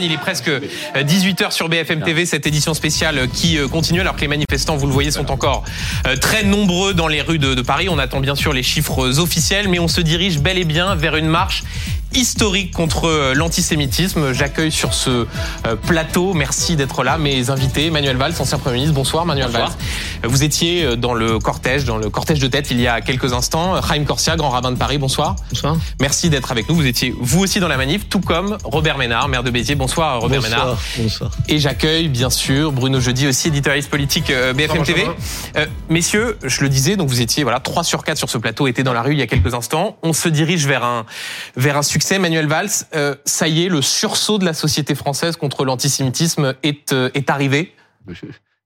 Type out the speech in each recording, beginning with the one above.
Il est presque 18h sur BFM TV, cette édition spéciale qui continue alors que les manifestants, vous le voyez, sont encore très nombreux dans les rues de, Paris. On attend bien sûr les chiffres officiels, mais on se dirige bel et bien vers une marche historique contre euh, l'antisémitisme. J'accueille sur ce euh, plateau, merci d'être là, mes invités, Manuel Valls, ancien Premier ministre. Bonsoir Manuel Valls. Vous étiez euh, dans le cortège, dans le cortège de tête il y a quelques instants. Chaim Corsia, grand rabbin de Paris, bonsoir. Bonsoir. Merci d'être avec nous. Vous étiez vous aussi dans la manif, tout comme Robert Ménard, maire de Béziers. Bonsoir Robert bonsoir, Ménard. Bonsoir. Et j'accueille bien sûr Bruno Jeudi, aussi éditorialiste politique BFM TV. messieurs, je le disais, donc vous étiez voilà 3 sur 4 sur ce plateau, étaient dans la rue il y a quelques instants. On se dirige vers un vers un succès. Manuel Valls, euh, ça y est, le sursaut de la société française contre l'antisémitisme est, euh, est arrivé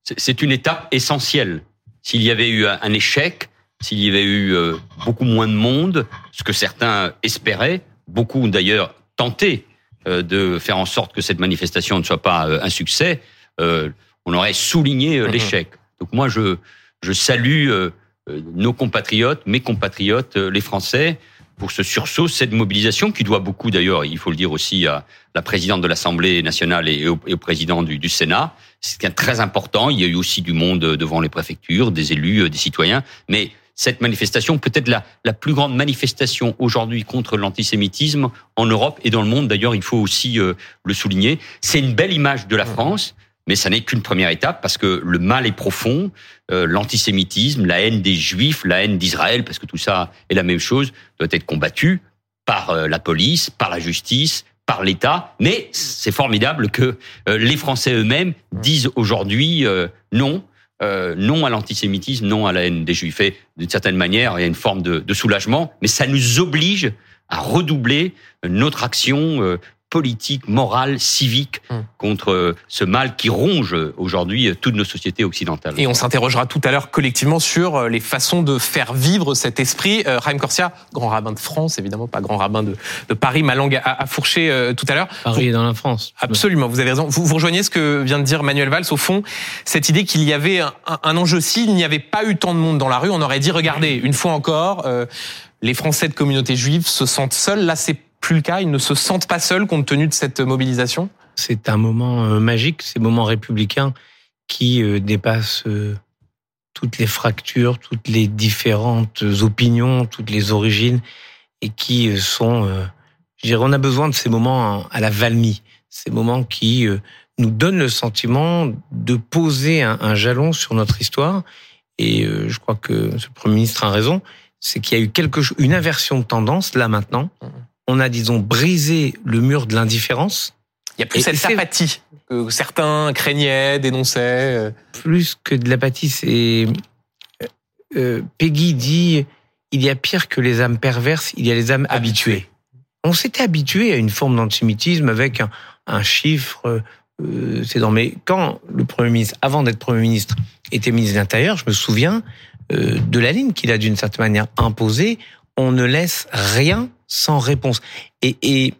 C'est une étape essentielle. S'il y avait eu un échec, s'il y avait eu euh, beaucoup moins de monde, ce que certains espéraient, beaucoup d'ailleurs tentaient de faire en sorte que cette manifestation ne soit pas un succès, on aurait souligné mhm. l'échec. Donc moi, je, je salue nos compatriotes, mes compatriotes, les Français, pour ce sursaut, cette mobilisation qui doit beaucoup d'ailleurs, il faut le dire aussi à la présidente de l'Assemblée nationale et au, président du, Sénat. C'est très important. Il y a eu aussi du monde devant les préfectures, des élus, des citoyens. Mais cette manifestation, peut-être la, la plus grande manifestation aujourd'hui contre l'antisémitisme en Europe et dans le monde, d'ailleurs, il faut aussi euh, le souligner. C'est une belle image de la France. Mais ça n'est qu'une première étape parce que le mal est profond, euh, l'antisémitisme, la haine des juifs, la haine d'Israël, parce que tout ça est la même chose, doit être combattu par euh, la police, par la justice, par l'État. Mais c'est formidable que euh, les Français eux-mêmes disent aujourd'hui non, non à l'antisémitisme, non à la haine des juifs. Et d'une certaine manière, il y a une forme de, de soulagement, mais ça nous oblige à redoubler notre action politique, morale, civique hum. contre euh, ce mal qui ronge aujourd'hui euh, toutes nos sociétés occidentales. Et on s'interrogera tout à l'heure collectivement sur euh, les façons de faire vivre cet esprit. Euh, Corsia, grand rabbin de France, évidemment pas grand rabbin de, de Paris, ma langue a, a fourché tout à l'heure. Paris est dans la France. Absolument, vous avez raison. Vous, vous rejoignez ce que vient de dire Manuel Valls. Au fond, cette idée qu'il y avait un, un enjeu, s'il n'y avait pas eu tant de monde dans la rue, on aurait dit, regardez, une fois encore, les Français de communauté juive se sentent seuls. Là, c'est plus le cas Ils ne se sentent pas seuls compte tenu de cette mobilisation? C'est un moment euh, magique, ces moments républicains qui euh, dépassent euh, toutes les fractures, toutes les différentes opinions, toutes les origines, et qui sont, je dirais, on a besoin de ces moments à la Valmy, ces moments qui nous donnent le sentiment de poser un, jalon sur notre histoire. Et je crois que ce Premier ministre a raison, c'est qu'il y a eu quelque chose, une inversion de tendance là maintenant. On a, disons, brisé le mur de l'indifférence. Il y a plus cette apathie que certains craignaient, dénonçaient. Euh. Plus que de l'apathie, c'est... Euh, euh, Peggy dit, il y a pire que les âmes perverses, il y a les âmes habituées. On s'était habitué à une forme d'antisémitisme avec un, chiffre... c'est dans mais quand le premier ministre, avant d'être premier ministre, était ministre de l'Intérieur, je me souviens de la ligne qu'il a d'une certaine manière imposée. On ne laisse rien sans réponse. Et,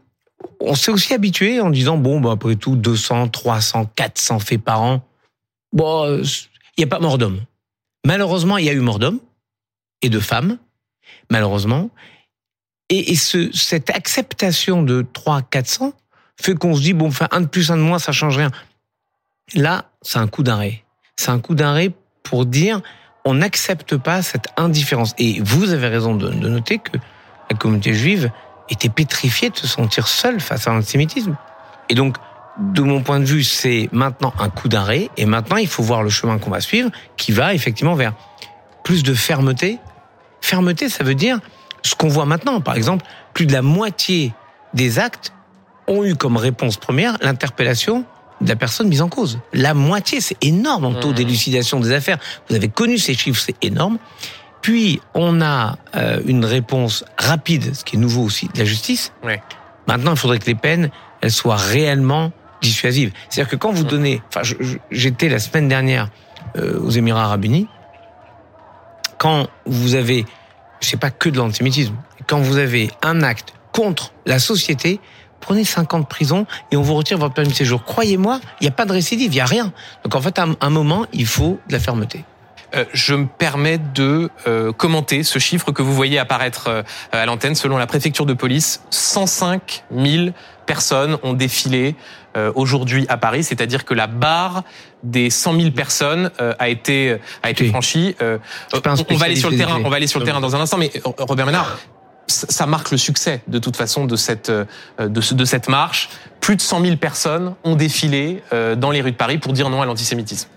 on s'est aussi habitué en disant bon, bah, après tout, 200, 300, 400 faits par an. Bon, il n'y a pas mort d'homme. Malheureusement, il y a eu mort d'homme et de femmes, malheureusement. Et, et ce, cette acceptation de 3, 400 fait qu'on se dit bon, enfin, un de plus, un de moins, ça change rien. Là, c'est un coup d'arrêt. C'est un coup d'arrêt pour dire on n'accepte pas cette indifférence. Et vous avez raison de noter que la communauté juive était pétrifiée de se sentir seule face à l'antisémitisme. Et donc, de mon point de vue, c'est maintenant un coup d'arrêt, et maintenant il faut voir le chemin qu'on va suivre, qui va effectivement vers plus de fermeté. Fermeté, ça veut dire ce qu'on voit maintenant. Par exemple, plus de la moitié des actes ont eu comme réponse première l'interpellation de la personne mise en cause. La moitié, c'est énorme en taux mmh. d'élucidation des affaires. Vous avez connu ces chiffres, c'est énorme. Puis on a euh, une réponse rapide, ce qui est nouveau aussi, de la justice. Maintenant, il faudrait que les peines elles soient réellement dissuasives. C'est-à-dire que quand vous donnez, enfin, j'étais la semaine dernière euh, aux Émirats Arabes Unis, quand vous avez, je sais pas que de l'antisémitisme, quand vous avez un acte contre la société, prenez 5 ans de prison et on vous retire votre permis de séjour. Croyez-moi, il n'y a pas de récidive, il n'y a rien. Donc en fait, à un moment, il faut de la fermeté. Euh, je me permets de euh, commenter ce chiffre que vous voyez apparaître euh, à l'antenne. Selon la préfecture de police, 105 000 personnes ont défilé aujourd'hui à Paris, c'est-à-dire que la barre des 100 000 personnes a été a été franchie. on va aller sur le terrain, on va aller sur le terrain dans un instant, mais Robert Ménard, ça marque le succès de toute façon de cette de, de cette marche. Plus de 100 000 personnes ont défilé dans les rues de Paris pour dire non à l'antisémitisme.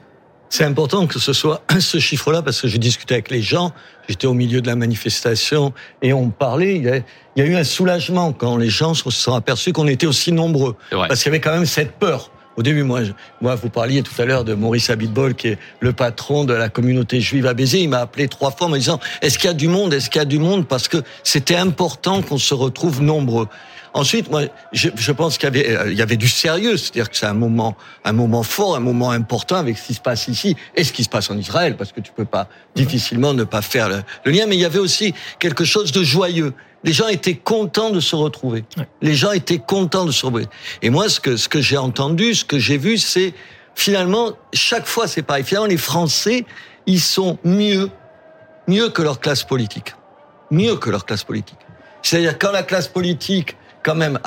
C'est important que ce soit ce chiffre-là parce que j'ai discuté avec les gens, j'étais au milieu de la manifestation et on parlait. Il y, a, il y a eu un soulagement quand les gens se sont aperçus qu'on était aussi nombreux, parce qu'il y avait quand même cette peur. Au début, moi, moi, vous parliez tout à l'heure de Maurice Abitbol, qui est le patron de la communauté juive à Béziers. Il m'a appelé trois fois en me disant Est-ce qu'il y a du monde? Est-ce qu'il y a du monde? Parce que c'était important qu'on se retrouve nombreux. Ensuite, moi, je, je pense qu'il y avait, euh, il y avait du sérieux, c'est-à-dire que c'est un moment, un moment fort, un moment important avec ce qui se passe ici et ce qui se passe en Israël, parce que tu peux pas difficilement ne pas faire le, lien. Mais il y avait aussi quelque chose de joyeux. Les gens étaient contents de se retrouver. Les gens étaient contents de se retrouver. Et moi, ce que ce que j'ai entendu, ce que j'ai vu, c'est finalement chaque fois c'est pareil. Finalement, les Français, ils sont mieux, mieux que leur classe politique, mieux que leur classe politique. C'est-à-dire quand la classe politique quand même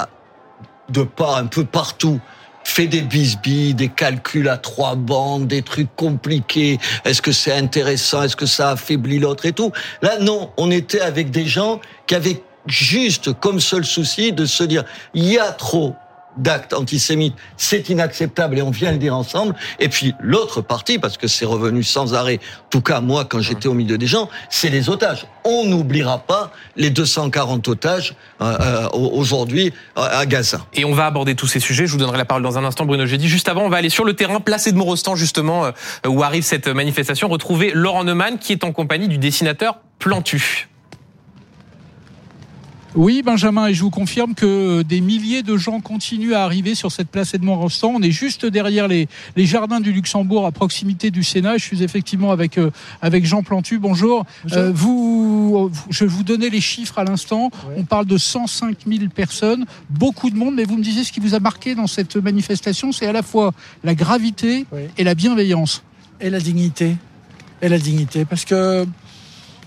de part un peu partout fait des bisbilles, des calculs à trois bandes, des trucs compliqués. Est-ce que c'est intéressant? Est-ce que ça affaiblit l'autre et tout? Là, non. On était avec des gens qui avaient juste comme seul souci de se dire il y a trop d'actes antisémites, c'est inacceptable et on vient le dire ensemble. Et puis l'autre partie, parce que c'est revenu sans arrêt, en tout cas moi quand j'étais au milieu des gens, c'est les otages. On n'oubliera pas les 240 otages euh, euh, aujourd'hui à Gaza. Et on va aborder tous ces sujets. Je vous donnerai la parole dans un instant, Bruno Jeudi. Juste avant, on va aller sur le terrain, placé de Morostan justement, euh, où arrive cette manifestation, retrouver Laurent Neumann qui est en compagnie du dessinateur Plantu. Oui, Benjamin, et je vous confirme que des milliers de gens continuent à arriver sur cette place Edmond Rostand. On est juste derrière les, jardins du Luxembourg, à proximité du Sénat. Je suis effectivement avec, euh, avec Jean Plantu. Bonjour. Euh, vous, je vais vous donner les chiffres à l'instant. On parle de 105 000 personnes, beaucoup de monde, mais vous me disiez ce qui vous a marqué dans cette manifestation, c'est à la fois la gravité et la bienveillance. Et la dignité. Et la dignité. Parce que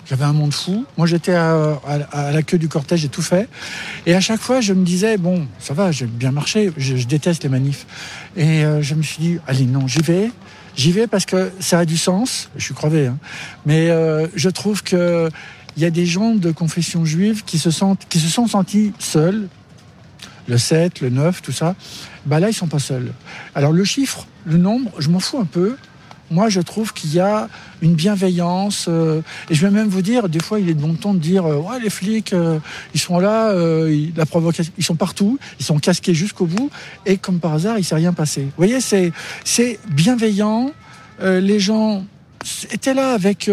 j'avais un monde fou. Moi, j'étais à, la queue du cortège, j'ai tout fait. Et à chaque fois, je me disais, bon, ça va, j'ai bien marché. Je, déteste les manifs. Et euh, je me suis dit, allez, non, j'y vais. J'y vais parce que ça a du sens. Je suis crevé, hein. mais euh, je trouve que il y a des gens de confession juive qui se sentent, qui se sont sentis seuls. Le 7, le 9, tout ça. Bah là, ils sont pas seuls. Alors le chiffre, le nombre, je m'en fous un peu moi, je trouve qu'il y a une bienveillance. Euh, et je vais même vous dire, des fois, il est de bon ton de dire, euh, ouais, les flics, euh, ils sont là, la provocation, ils sont partout, ils sont casqués jusqu'au bout, et comme par hasard, il s'est rien passé. Vous voyez, c'est c'est bienveillant. les gens étaient là avec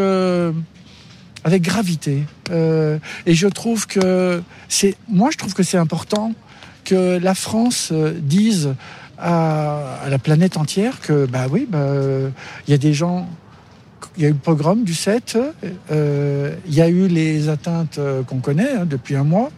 avec gravité. et je trouve que c'est, moi, je trouve que c'est important que la France dise à, la planète entière que, bah oui, bah, il y a des gens. Il y a eu le programme du 7, euh, il y a eu les atteintes euh, qu'on connaît hein, depuis un mois.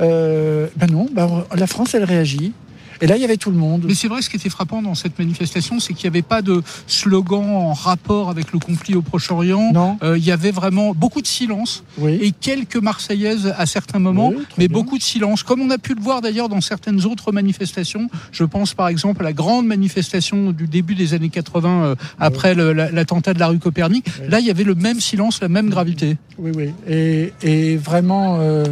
Euh, ben non, ben, la France, elle réagit. Et là, il y avait tout le monde. Mais c'est vrai, ce qui était frappant dans cette manifestation, c'est qu'il n'y avait pas de slogan en rapport avec le conflit au Proche-Orient. Non. Euh, il y avait vraiment beaucoup de silence oui. et quelques Marseillaises à certains moments, mais beaucoup de silence. Comme on a pu le voir d'ailleurs dans certaines autres manifestations. Je pense par exemple à la grande manifestation du début des années 80 euh, après l'attentat de la rue Copernic. Là, il y avait le même silence, la même gravité. Oui, oui. Et, et vraiment. Euh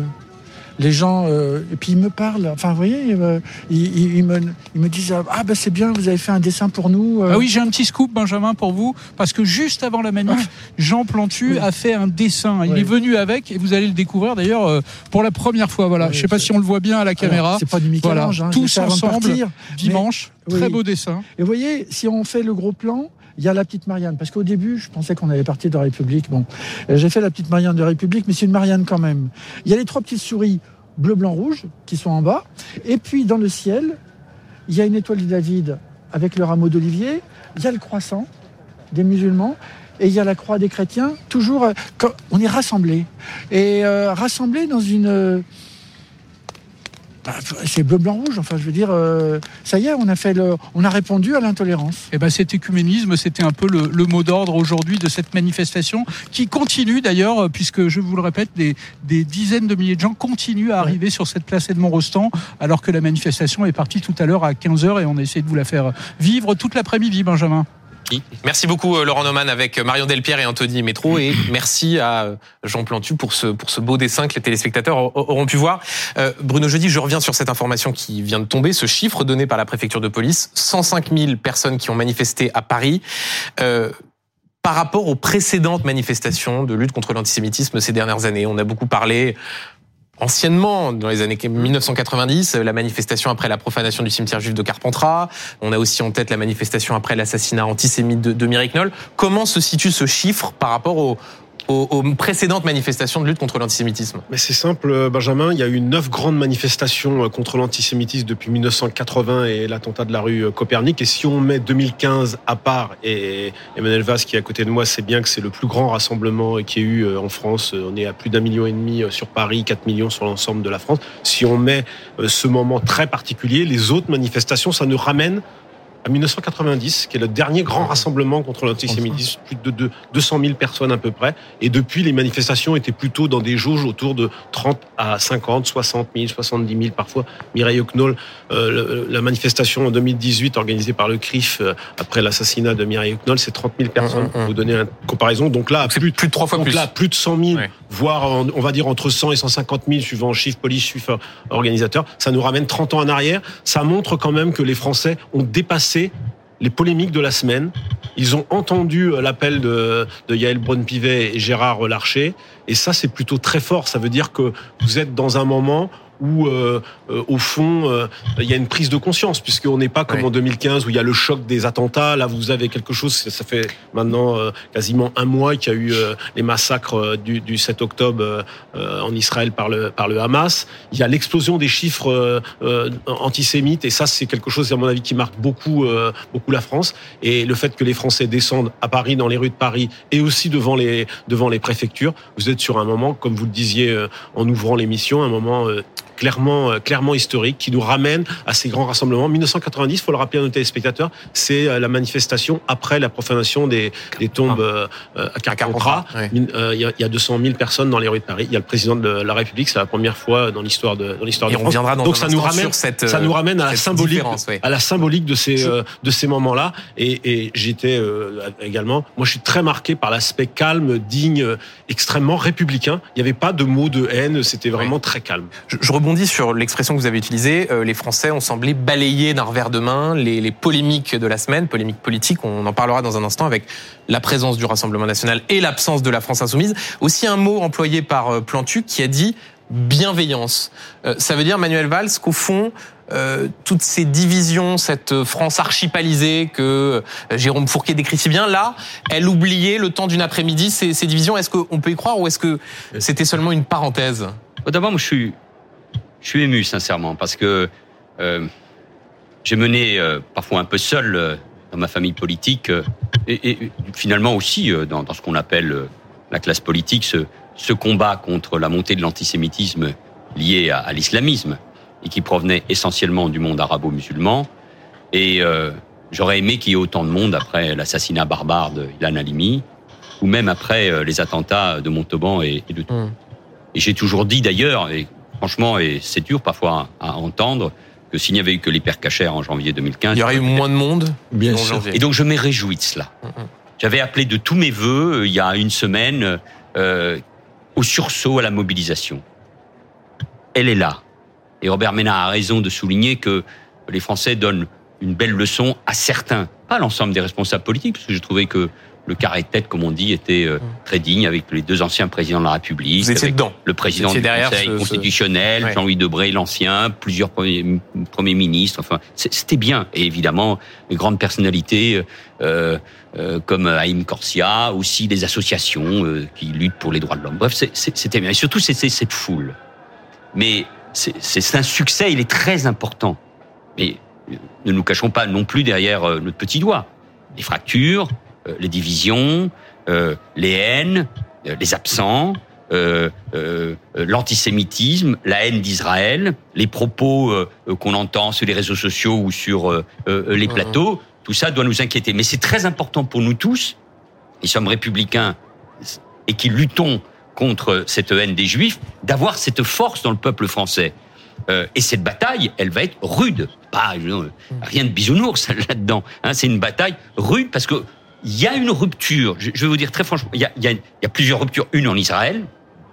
les gens, euh, et puis ils me parlent, enfin vous voyez, euh, ils, me, ils me disent Ah ben c'est bien, vous avez fait un dessin pour nous. Euh. Ah oui, j'ai un petit scoop, Benjamin, pour vous, parce que juste avant la manif, ah. Jean Plantu a fait un dessin. Il est venu avec, et vous allez le découvrir d'ailleurs pour la première fois. Voilà, je sais pas si on le voit bien à la caméra. C'est pas du Michel voilà. Hein, tous ensemble, dimanche, très beau dessin. Et vous voyez, si on fait le gros plan, il y a la petite Marianne. Parce qu'au début, je pensais qu'on allait partir de la République. Bon, euh, j'ai fait la petite Marianne de la République, mais c'est une Marianne quand même. Il y a les trois petites souris bleu, blanc, rouge qui sont en bas. Et puis dans le ciel, il y a une étoile de David avec le rameau d'olivier. Il y a le croissant des musulmans. Et il y a la croix des chrétiens, toujours, euh, on est rassemblés. Et euh, rassemblés dans une, bah, c'est bleu, blanc, rouge. Enfin, je veux dire, euh, ça y est, on a fait le, on a répondu à l'intolérance. Et ben, cet écuménisme, c'était un peu le, mot d'ordre aujourd'hui de cette manifestation qui continue d'ailleurs, puisque je vous le répète, des, des dizaines de milliers de gens continuent à arriver sur cette place Edmond Rostand, alors que la manifestation est partie tout à l'heure à 15h et on a essayé de vous la faire vivre toute l'après-midi, Benjamin. Merci beaucoup euh, Laurent Neumann avec Marion Delpierre et Anthony Métro et merci à euh, Jean Plantu pour ce pour ce beau dessin que les téléspectateurs auront pu voir. Euh, Bruno Jeudi, je reviens sur cette information qui vient de tomber, ce chiffre donné par la préfecture de police, 105 000 personnes qui ont manifesté à Paris. Euh, par rapport aux précédentes manifestations de lutte contre l'antisémitisme ces dernières années, on a beaucoup parlé anciennement, dans les années 1990, la manifestation après la profanation du cimetière juif de Carpentras. On a aussi en tête la manifestation après l'assassinat antisémite de, de. Comment se situe ce chiffre par rapport au, aux, précédentes manifestations de lutte contre l'antisémitisme Mais c'est simple, Benjamin. Il y a eu neuf grandes manifestations euh, contre l'antisémitisme depuis 1980 et l'attentat de la rue euh, Copernic. Et si on met 2015 à part, et Emmanuel Vaz qui est à côté de moi sait bien que c'est le plus grand rassemblement qui ait eu euh, en France. On est à plus d'un million et demi sur Paris, 4 millions sur l'ensemble de la France. Si on met ce moment très particulier, les autres manifestations, ça nous ramène à 1990, qui est le dernier grand rassemblement contre l'antisémitisme, plus de 200 000 personnes à peu près. Et depuis, les manifestations étaient plutôt dans des jauges autour de 30 à 50, 60 000, 70 000 parfois. Mireille Knoll, euh, la manifestation en 2018 organisée par le CRIF euh, après l'assassinat de Mireille Knoll, c'est 30 000 personnes. Mmh, mmh. Pour vous donner une comparaison. Donc là, plus, plus, de trois fois donc plus. là, plus de 100 000, ouais. Voire on va dire entre 100 et 150 000 suivant chiffre police, chiffre organisateur. Ça nous ramène 30 ans en arrière. Ça montre quand même que les Français ont dépassé les polémiques de la semaine. Ils ont entendu l'appel de, de Yael Braun-Pivet et Gérard Larcher. Et ça, c'est plutôt très fort. Ça veut dire que vous êtes dans un moment où, euh, euh, au fond, euh, il y a une prise de conscience, puisqu'on n'est pas comme en 2015 où il y a le choc des attentats. Là, vous avez quelque chose, ça fait maintenant euh, quasiment un mois qu'il y a eu euh, les massacres du, du 7 octobre euh, en Israël par le, par le Hamas. Il y a l'explosion des chiffres antisémites, et ça, c'est quelque chose, à mon avis, qui marque beaucoup, beaucoup la France. Et le fait que les Français descendent à Paris, dans les rues de Paris, et aussi devant les, devant les préfectures, vous êtes sur un moment, comme vous le disiez en ouvrant l'émission, un moment clairement, clairement historique qui nous ramène à ces grands rassemblements. 1990, faut le rappeler à nos téléspectateurs, c'est la manifestation après la profanation des, des tombes euh, à Carpentras. Il oui. y, y, a 200 000 personnes dans les rues de Paris. Il y a le président de la République, c'est la première fois dans l'histoire de dans l'histoire de France. Dans Donc ça nous ramène, cette, ça nous ramène à la symbolique, oui. à la symbolique de ces de ces moments-là. Et, et j'étais euh, également, moi je suis très marqué par l'aspect calme, digne, extrêmement républicain. Il n'y avait pas de mots de haine, c'était vraiment oui. très calme. Je, je rebondis sur l'expression que vous avez utilisée. Euh, les Français ont semblé balayer d'un revers de main les, les, polémiques de la semaine, polémiques politiques. On en parlera dans un instant avec la présence du Rassemblement national et l'absence de la France insoumise. Aussi un mot employé par euh, Plantu qui a dit bienveillance. Euh, ça veut dire, Manuel Valls, qu'au fond, euh, toutes ces divisions, cette France archipalisée que Jérôme Fourquet décrit si bien, là, elle oubliait le temps d'une après-midi ces, ces, divisions. Est-ce qu'on peut y croire ou est-ce que c'était seulement une parenthèse? D'abord, moi, je suis, je suis ému, sincèrement, parce que euh, j'ai mené euh, parfois un peu seul euh, dans ma famille politique et, et, finalement aussi dans, dans ce qu'on appelle la classe politique ce, ce, combat contre la montée de l'antisémitisme lié à, à l'islamisme et qui provenait essentiellement du monde arabo-musulman. Et j'aurais aimé qu'il y ait autant de monde après l'assassinat barbare de Ilan Halimi ou même après les attentats de Montauban et, et de mmh. Et j'ai toujours dit d'ailleurs, et franchement, et c'est dur parfois à, entendre, que s'il n'y avait eu que l'hypercachère en janvier 2015... Il y aurait eu moins de monde Bien sûr. Janvier. Et donc je me réjouis de cela. Mm -hmm. J'avais appelé de tous mes voeux, euh, il y a une semaine, euh, au sursaut à la mobilisation. Elle est là. Et Robert Ménard a raison de souligner que les Français donnent une belle leçon à certains, pas l'ensemble des responsables politiques, parce que je trouvais que le carré de tête, comme on dit, était euh, très digne avec les deux anciens présidents de la République. Vous étiez dedans. Le président du Conseil ce, constitutionnel, ce... Jean-Louis Debré, l'ancien, plusieurs premiers, premiers, ministres. Enfin, c'était bien. Et évidemment, les grandes personnalités euh, euh, comme Haïm Corsia, aussi des associations euh, qui luttent pour les droits de l'homme. Bref, c'était bien. Et surtout, c'était cette foule. Mais c'est un succès, il est très important. Mais ne nous cachons pas non plus derrière notre petit doigt. Les fractures, les divisions, euh, les haines, euh, les absents, euh, euh, l'antisémitisme, la haine d'Israël, les propos euh, qu'on entend sur les réseaux sociaux ou sur euh, euh, les plateaux, tout ça doit nous inquiéter. Mais c'est très important pour nous tous, qui sommes républicains et qui luttons contre cette haine des Juifs, d'avoir cette force dans le peuple français. Euh, et cette bataille, elle va être rude. Pas euh, rien de bisounours là-dedans. Hein, c'est une bataille rude parce que il y a une rupture. Je, je vais vous dire très franchement, il y a, il y a- il y a plusieurs ruptures. Une en Israël,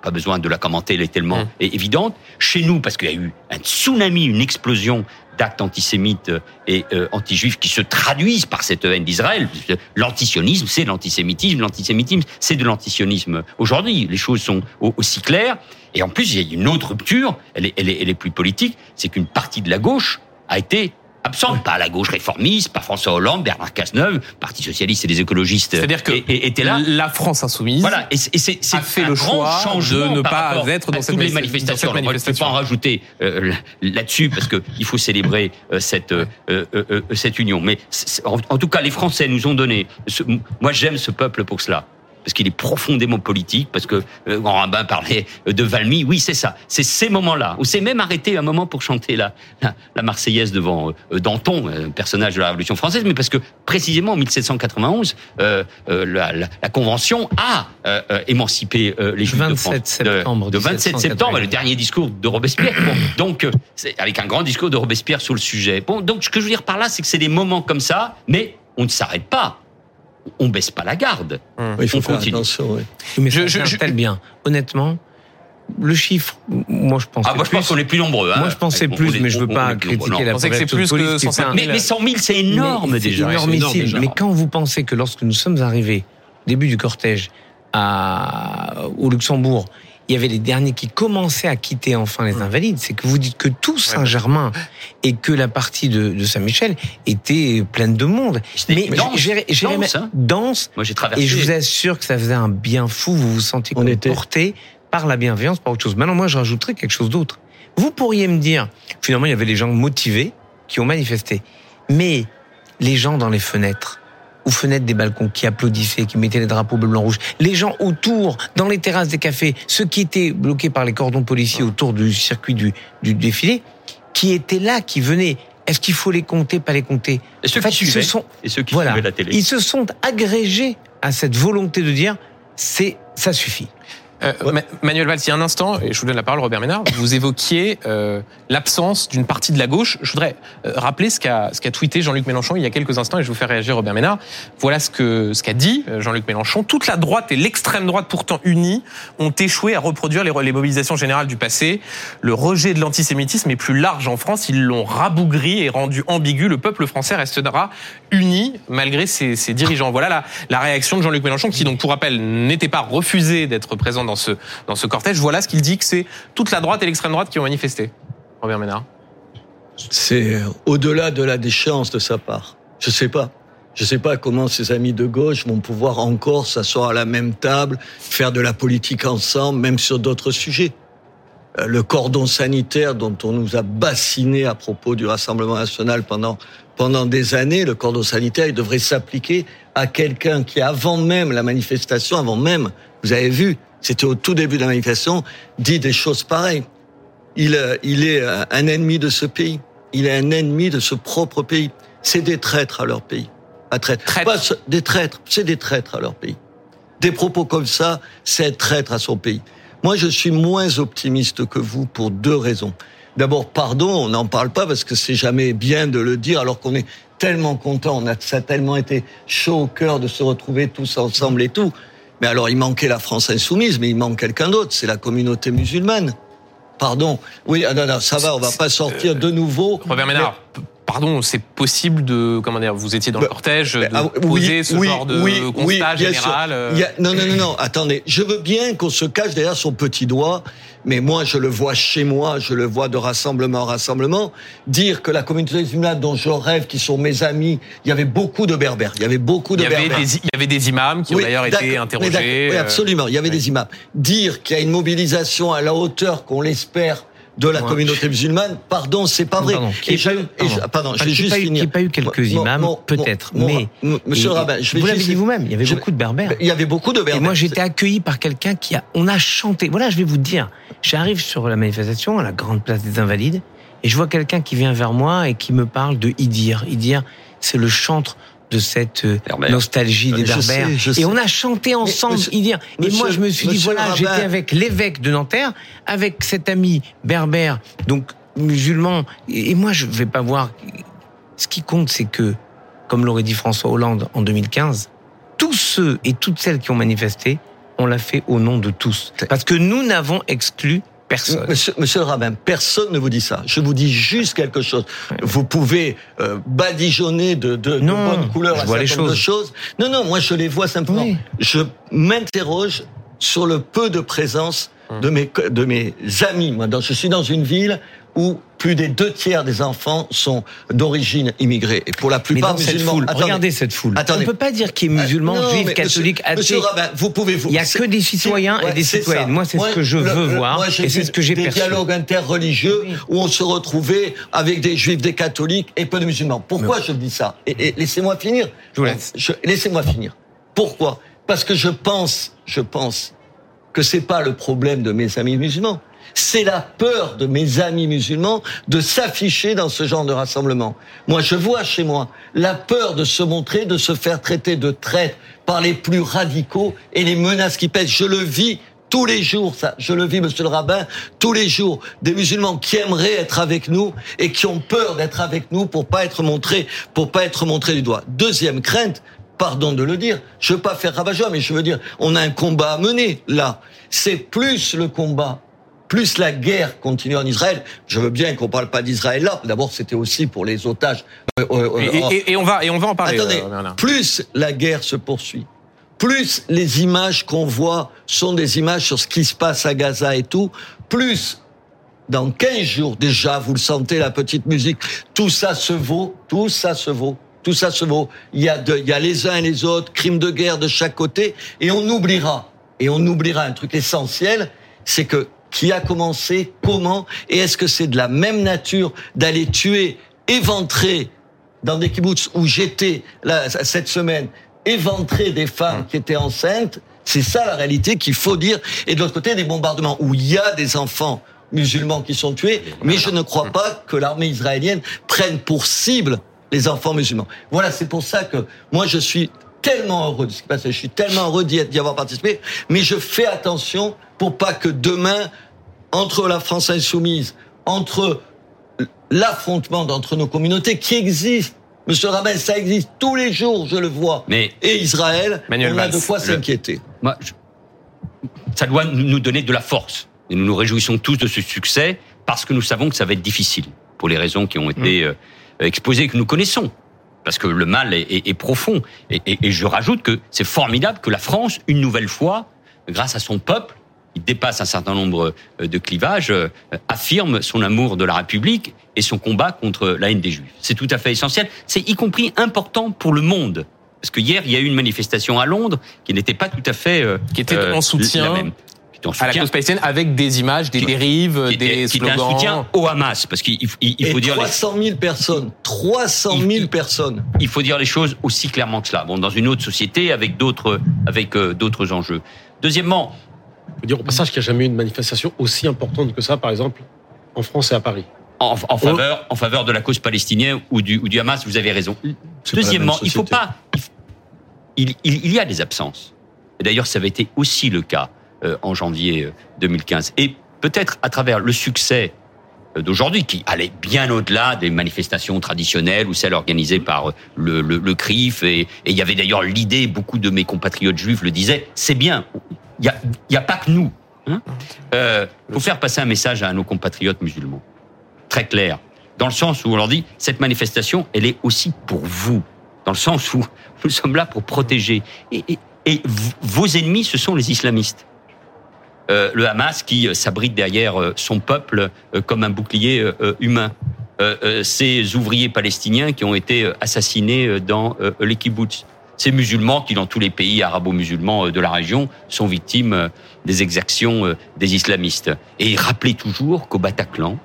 pas besoin de la commenter, elle est tellement é- évidente. Chez nous, parce qu'il y a eu un tsunami, une explosion d'actes antisémites et euh, anti-juifs qui se traduisent par cette haine d'Israël. L'antisionisme, c'est l'antisémitisme. L'antisémitisme, c'est de l'antisionisme. Aujourd'hui, les choses sont au- aussi claires. Et en plus, il y a une autre rupture, elle est, elle est, elle est plus politique, c'est qu'une partie de la gauche a été absente. Pas la gauche réformiste, pas François Hollande, Bernard Cazeneuve, Parti socialiste et les écologistes C'est-à-dire que et- et- étaient là. la France insoumise Voilà, et c'est et c'est- c'est a fait un le grand choix changement de ne pas être dans cette les manif- manifestations. dans cette Alors, moi, je ne peux manifestation. pas en rajouter euh, là-dessus parce que il faut célébrer euh, cette euh, euh, euh, cette union. Mais en, en tout cas, les Français nous ont donné. ce- moi, j'aime ce peuple pour cela. Parce qu'il est profondément politique, parce que euh, grand rabbin parlait de Valmy. Oui, c'est ça. C'est ces moments-là. où c'est même arrêté un moment pour chanter la, la, la Marseillaise devant euh, Danton, un personnage de la Révolution française, mais parce que précisément en 1791, euh, euh, la, Convention a euh, euh, émancipé euh, les Juifs de 27 France. De- septembre De, 27 septembre, 1791. le dernier discours de Robespierre. Bon, donc, euh, avec un grand discours de Robespierre sur le sujet. Bon, donc ce que je veux dire par là, c'est que c'est des moments comme ça, mais on ne s'arrête pas. On baisse pas la garde. Il faut On faire continue. attention. oui. Mais Je- ça je- je- bien. Honnêtement, le chiffre, moi je pense. Ah, moi je pense qu'on est plus nombreux. hein. Moi je pensais plus, on mais je veux on- pas critiquer Non. la pensez que c'est plus que police qui fait 150 un- 000. Mais, mais 100 000, c'est énorme Mais c'est déjà. énorme déjà. Mais quand vous pensez que lorsque nous sommes arrivés, début du cortège, à, au Luxembourg, il y avait les derniers qui commençaient à quitter enfin les invalides, c'est que vous dites que tout Saint-Germain et que la partie de, de Saint-Michel était pleine de monde. Mais dense, j'irais- j'irais dense, hein. dense, Moi j'ai traversé. et je vous assure que ça faisait un bien fou, vous vous sentiez porté par la bienveillance, par autre chose. Maintenant, moi, je rajouterais quelque chose d'autre. Vous pourriez me dire, finalement, il y avait les gens motivés qui ont manifesté. Mais les gens dans les fenêtres, ou fenêtres des balcons, qui applaudissaient, qui mettaient les drapeaux bleu, blanc, rouge, les gens autour, dans les terrasses des cafés, ceux qui étaient bloqués par les cordons policiers autour du circuit du, du défilé, qui étaient là, qui venaient. Est-ce qu'il faut les compter, pas les compter? Et ceux En fait, qui ils se sont, et ceux qui voilà, la télé. ils se sont agrégés à cette volonté de dire, c'est, ça suffit. Euh, Ma- Manuel Valls, il y a un instant, et je vous donne la parole, Robert Ménard, vous évoquiez euh, l'absence d'une partie de la gauche. Je voudrais euh, rappeler ce qu'a tweeté Jean-Luc Mélenchon il y a quelques instants, et je vous fais réagir, Robert Ménard. Voilà ce qu'a dit Jean-Luc Mélenchon. Toute la droite et l'extrême droite, pourtant unies, ont échoué à reproduire les, les mobilisations générales du passé. Le rejet de l'antisémitisme est plus large en France. Ils l'ont rabougri et rendu ambigu. Le peuple français restera uni malgré ses, ses dirigeants. Voilà la, la réaction de Jean-Luc Mélenchon, qui donc, pour rappel, n'était pas refusé d'être présent dans dans ce cortège. Voilà ce qu'il dit que c'est toute la droite et l'extrême droite qui ont manifesté. Robert Ménard. C'est au-delà de la déchéance de sa part. Je sais pas. Je sais pas comment ses amis de gauche vont pouvoir encore s'asseoir à la même table, faire de la politique ensemble, même sur d'autres sujets. Euh, Le cordon sanitaire dont on nous a bassiné à propos du Rassemblement national pendant pendant des années, le cordon sanitaire, il devrait s'appliquer à quelqu'un qui, avant même la manifestation, avant même, vous avez vu, c'était au tout début de la manifestation, dit des choses pareilles. Il, euh, il est euh, un ennemi de ce pays. Il est un ennemi de ce propre pays. C'est des traîtres à leur pays. Traîtres. Pas des traîtres. C'est des traîtres à leur pays. Des propos comme ça, c'est être traître à son pays. Moi, je suis moins optimiste que vous pour deux raisons. D'abord, pardon, on n'en parle pas parce que c'est jamais bien de le dire alors qu'on est tellement content, on a, ça a tellement été chaud au cœur de se retrouver tous ensemble et tout. Mais alors, il manquait la France insoumise, mais il manque quelqu'un d'autre, c'est la communauté musulmane. Pardon. Oui, ah non, non, ça va, on va pas sortir de nouveau. Robert Ménard, pardon, c'est possible de comment dire, vous étiez dans le Bah, cortège, de Ah, poser ce oui, genre de oui, constat oui, général. euh, Il y a- non, non, non, non, attendez. Je veux bien qu'on se cache derrière son petit doigt, mais moi, je le vois chez moi, je le vois de rassemblement en rassemblement. Dire que la communauté musulmane dont je rêve, qui sont mes amis, il y avait beaucoup de berbères. Il y avait beaucoup Il de avait berbères. des, il y avait des imams qui ont d'ailleurs été interrogés. Oui, euh, absolument. Il y avait oui. des imams. Dire qu'il y a une mobilisation à la hauteur qu'on l'espère de la Moi, communauté musulmane. Pardon, c'est pas vrai. Pardon, Et je, et pardon. vais juste finir. qu'il y ait pas eu quelques imams, peut-être, mais- mon- Monsieur Et- le rabbin, je vais vous l'avez dit vous-même, il y avait beaucoup de berbères. Il y avait beaucoup de Et berbères. moi, j'ai été accueilli par quelqu'un qui a, on a chanté. Voilà, je vais vous dire. J'arrive sur la manifestation, à la grande place des Invalides, et je vois quelqu'un qui vient vers moi et qui me parle de Idir. Idir, c'est le chantre de cette euh, nostalgie des Berbères. et on a chanté ensemble monsieur- Idir. Et monsieur- moi, je me suis dit, voilà, j'étais avec l'évêque de Nanterre, avec cet ami berbère, donc musulman. Et et moi, je vais pas voir. Ce qui compte, c'est que, comme l'aurait dit François Hollande en 2015, tous ceux et toutes celles qui ont manifesté, on l'a fait au nom de tous. Parce que nous n'avons exclu personne. Monsieur, monsieur le rabbin, personne ne vous dit ça. Je vous dis juste quelque chose. Vous pouvez euh, badigeonner de, de, de bonnes couleurs je un vois les certain nombre de choses. choses. Non, non, moi je les vois simplement. Oui. Je m'interroge sur le peu de présence de mes de mes amis. Moi, dans- je suis dans une ville où plus des deux tiers des enfants sont d'origine immigrée. Et pour la plupart cette musulmans. foule, Attendez. regardez cette foule. Attendez. On ne peut pas dire qu'il est musulman, Ah, non, juif, catholique, monsieur, monsieur athée. Rabin, vous pouvez vous. Il y a que des citoyens et des citoyennes. ça. Moi, c'est ce que je le- veux le- voir moi, et c'est ce que j'ai Des perçu. dialogues interreligieux Oui. où on se retrouvait avec des juifs, des catholiques et peu de musulmans. Pourquoi je dis ça Et, et laissez-moi finir. Je vous laisse. Laissez-moi finir. Pourquoi? Parce que je pense, je pense que c'est pas le problème de mes amis musulmans. C'est la peur de mes amis musulmans de s'afficher dans ce genre de rassemblement. Moi, je vois chez moi la peur de se montrer, de se faire traiter de traître par les plus radicaux et les menaces qui pèsent. Je le vis tous les jours, ça. Je le vis, monsieur le rabbin, tous les jours. Des musulmans qui aimeraient être avec nous et qui ont peur d'être avec nous pour pas être montrés, pour pas être montrés du doigt. Deuxième crainte, pardon de le dire, je veux pas faire rabat-joie, mais je veux dire, on a un combat à mener, là. C'est plus le combat, plus la guerre continue en Israël. Je veux bien qu'on parle pas d'Israël là. D'abord, c'était aussi pour les otages. euh, euh, Et, euh, et- et on va et on va en parler. Attendez, plus la guerre se poursuit, plus les images qu'on voit sont des images sur ce qui se passe à Gaza et tout, plus dans 15 jours déjà, vous le sentez, la petite musique, tout ça se vaut, tout ça se vaut. Tout ça se vaut. Il y a, de, il y a les uns et les autres, crimes de guerre de chaque côté, et on oubliera. Et on oubliera un truc essentiel, c'est que qui a commencé, comment, et est-ce que c'est de la même nature d'aller tuer, éventrer dans des kibbutz où j'étais cette semaine, éventrer des femmes qui étaient enceintes, c'est ça la réalité qu'il faut dire. Et de l'autre côté, des bombardements où il y a des enfants musulmans qui sont tués, mais je ne crois pas que l'armée israélienne prenne pour cible les enfants musulmans. Voilà, c'est pour ça que moi je suis tellement heureux de ce qui passe, je suis tellement heureux d'y avoir participé, mais je fais attention pour pas que demain, entre la France insoumise, entre l'affrontement d'entre nos communautés qui existe. Monsieur Rabin, ça existe tous les jours, je le vois. Mais Et Israël, Manuel on a Valls, de quoi s'inquiéter. ça doit nous donner de la force. Et nous nous réjouissons tous de ce succès parce que nous savons que ça va être difficile pour les raisons qui ont été euh, exposées et que nous connaissons. Parce que le mal est, est- est profond. Et, et- et je rajoute que c'est formidable que la France, une nouvelle fois, grâce à son peuple, il dépasse un certain nombre euh, de clivages, euh, affirme son amour de la République et son combat contre la haine des Juifs. C'est tout à fait essentiel. C'est y compris important pour le monde. Parce que hier, il y a eu une manifestation à Londres qui n'était pas tout à fait... euh, Qui était euh, en soutien la même. En à la cause palestinienne avec des images, des Qui- dérives, qui était, des qui était un slogans. soutien au Hamas. Parce qu'il il- il Et faut dire... les- 300 000 personnes, 300 000 Il- personnes. il faut dire les choses aussi clairement que cela. Bon, dans une autre société avec d'autres avec euh, d'autres enjeux. Deuxièmement, Il faut dire au passage qu'il n'y a jamais eu une manifestation aussi importante que ça, par exemple, en France et à Paris. en, en faveur en faveur de la cause palestinienne ou du ou du Hamas, vous avez raison. Deuxièmement, il faut société. pas il, il, il y a des absences. Et D'ailleurs, ça avait été aussi le cas en janvier euh, 2015. Et peut-être à travers le succès euh, d'aujourd'hui, qui allait bien au-delà des manifestations traditionnelles ou celles organisées par euh, le, CRIF. Et, il y avait d'ailleurs l'idée, beaucoup de mes compatriotes juifs le disaient, c'est bien, il n'y a, il a pas que nous. Hein euh, faut faire passer un message à nos compatriotes musulmans, très clair, dans le sens où on leur dit, cette manifestation, elle est aussi pour vous, dans le sens où nous sommes là pour protéger. Et, vos ennemis, ce sont les islamistes. Euh, le Hamas qui euh, s'abrite derrière euh, son peuple comme un bouclier humain. Ces ouvriers palestiniens qui ont été assassinés dans les kibbutz. ces musulmans qui, dans tous les pays arabo-musulmans de la région, sont victimes des exactions des islamistes. Et rappelez toujours qu'au Bataclan,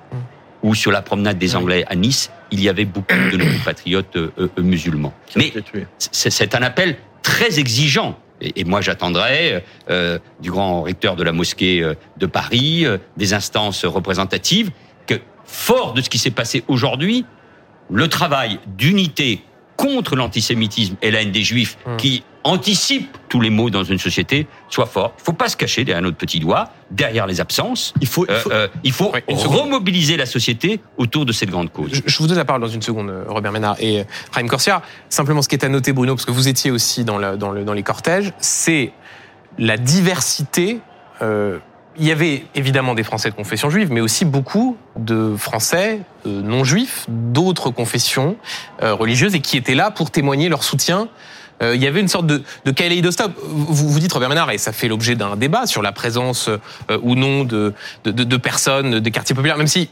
ou sur la promenade des Anglais à Nice, il y avait beaucoup de nos compatriotes musulmans. Mais c'est un appel très exigeant. Et, et moi, j'attendrai euh, du grand recteur de la mosquée euh, de Paris, euh, des instances représentatives, que fort de ce qui s'est passé aujourd'hui, le travail d'unité contre l'antisémitisme et la haine des juifs, Hum. qui anticipe tous les maux dans une société, soit fort. Il faut pas se cacher derrière notre petit doigt, derrière les absences. Il faut, il Euh, faut- euh, il faut Ouais, remobiliser la société autour de cette grande cause. Je, je vous donne la parole dans une seconde, euh, Robert Ménard et euh, Raïm Corsia. Simplement, ce qui est à noter, Bruno, parce que vous étiez aussi dans, le, dans, le, dans les cortèges, c'est la diversité. euh, il y avait évidemment des Français de confession juive, mais aussi beaucoup de Français euh, non juifs, d'autres confessions euh, religieuses, et qui étaient là pour témoigner leur soutien. Euh, il y avait une sorte de, de kaléidoscope. Vous, vous dites, Robert Ménard, et ça fait l'objet d'un débat sur la présence euh, ou non de, de, de- de personnes des quartiers populaires, même si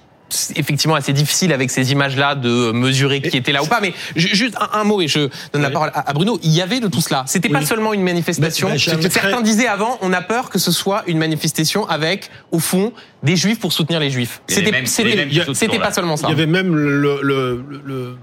effectivement assez difficile avec ces images-là de mesurer qui était là ou pas. Mais ju- juste un, un mot et je donne la parole à, Bruno. Il y avait de tout cela. C'était pas Oui. seulement une manifestation. Mais j'aimerais- Certains disaient avant, on a peur que ce soit une manifestation avec, au fond, des juifs pour soutenir les juifs. C'était pas seulement ça. Il y avait même le, le- le- le-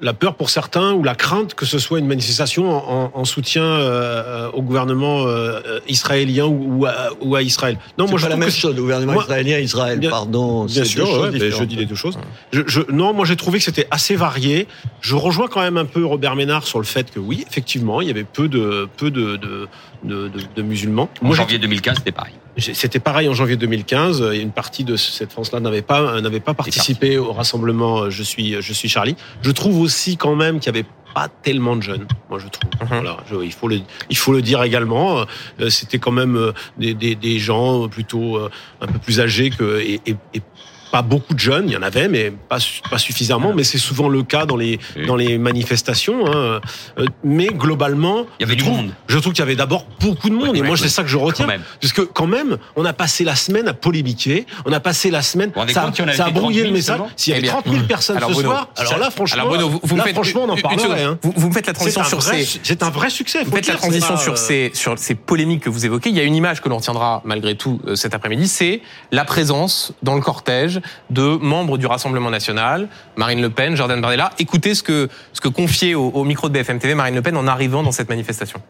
la peur pour certains ou la crainte que ce soit une manifestation en, en- en soutien euh, au gouvernement euh, israélien ou, ou à, ou à Israël. Non, moi je pas la trouve même que chose, le gouvernement Moi- israélien, Israël, Bien- pardon. Bien sûr, ouais, mais je dis les deux choses. Je, je- non, moi j'ai trouvé que c'était assez varié. Je rejoins quand même un peu Robert Ménard sur le fait que oui, effectivement, il y avait peu de peu de de, de, de- de musulmans. En Moi, janvier 2015, c'était pareil. c'était pareil en janvier 2015. Et une partie de cette France-là n'avait pas n'avait pas participé au rassemblement. euh, Je suis je suis Charlie. Je trouve aussi quand même qu'il y avait pas tellement de jeunes. Moi, je trouve. Mhm. Voilà, je- il faut le il faut le dire également. Euh, C'était quand même euh, des, des, des gens plutôt euh, un peu plus âgés que et, et, et pas beaucoup de jeunes, il y en avait, mais pas, pas suffisamment. Mais c'est souvent le cas dans les dans les manifestations. Hein. Euh, Mais globalement, Il y avait je du trouve, monde. je trouve qu'il y avait d'abord beaucoup de monde. Oui, et moi, oui. c'est ça que je Quand retiens. même. Parce que quand même, on a passé la semaine à polémiquer, on a passé la semaine, rendez ça, compte ça a fait 30 brouillé 000 le message. S'il y Eh avait bien, 30 000 personnes Alors, ce Bruno, soir, alors là, franchement, Alors Bruno, vous, vous là, faites franchement, on en parlerait. Hein. Vous, vous me faites la transition sur vrai, ces. c'est un vrai succès. Vous faites la transition pas, sur euh, ces sur ces polémiques que vous évoquez. Il y a une image que l'on retiendra malgré tout euh, cet après-midi, c'est la présence dans le cortège de membres du Rassemblement national, Marine Le Pen, Jordan Bardella. Écoutez ce que ce que confiait au, au micro de BFM TV Marine Le Pen en arrivant dans cette manifestation.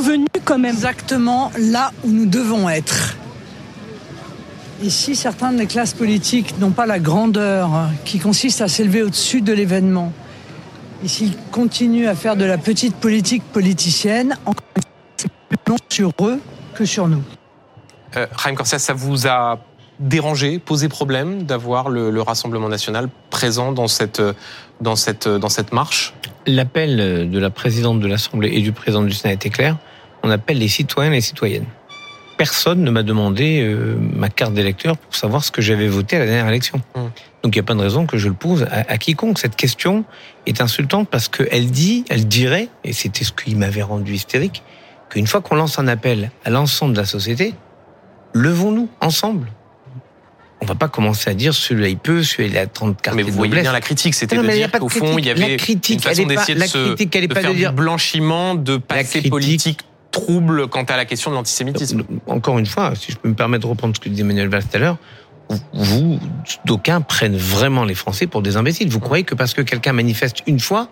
venu quand même. exactement là où nous devons être. Ici, certains des classes politiques n'ont pas la grandeur qui consiste à s'élever au-dessus de l'événement. Et s'ils continuent à faire de la petite politique politicienne, encore une fois, c'est plus long sur eux que sur nous. Euh, Corsia, ça vous a dérangé, posé problème d'avoir le, le Rassemblement national présent dans cette dans cette dans cette marche? L'appel de la présidente de l'Assemblée et du président du Sénat était clair. On appelle les citoyens et les citoyennes. Personne ne m'a demandé euh, ma carte d'électeur pour savoir ce que j'avais voté à la dernière élection. Hum. Donc il n'y a pas de raison que je le pose à, à quiconque. Cette question est insultante parce qu'elle dit, elle dirait, et c'était ce qui m'avait rendu hystérique, qu'une fois qu'on lance un appel à l'ensemble de la société, levons-nous ensemble. On va pas commencer à dire celui-là il peut, celui-là il a 30 cartes Mais vous voyez bien la critique, c'était de dire qu'au fond il y avait La critique, une façon d'essayer la de se, critique, elle est de faire dire- du blanchiment, de critique- politique trouble quant à la question de l'antisémitisme. Encore une fois, si je peux me permettre de reprendre ce que disait Emmanuel Valls tout à l'heure, vous, d'aucuns prennent vraiment les Français pour des imbéciles. Vous croyez que parce que quelqu'un manifeste une fois,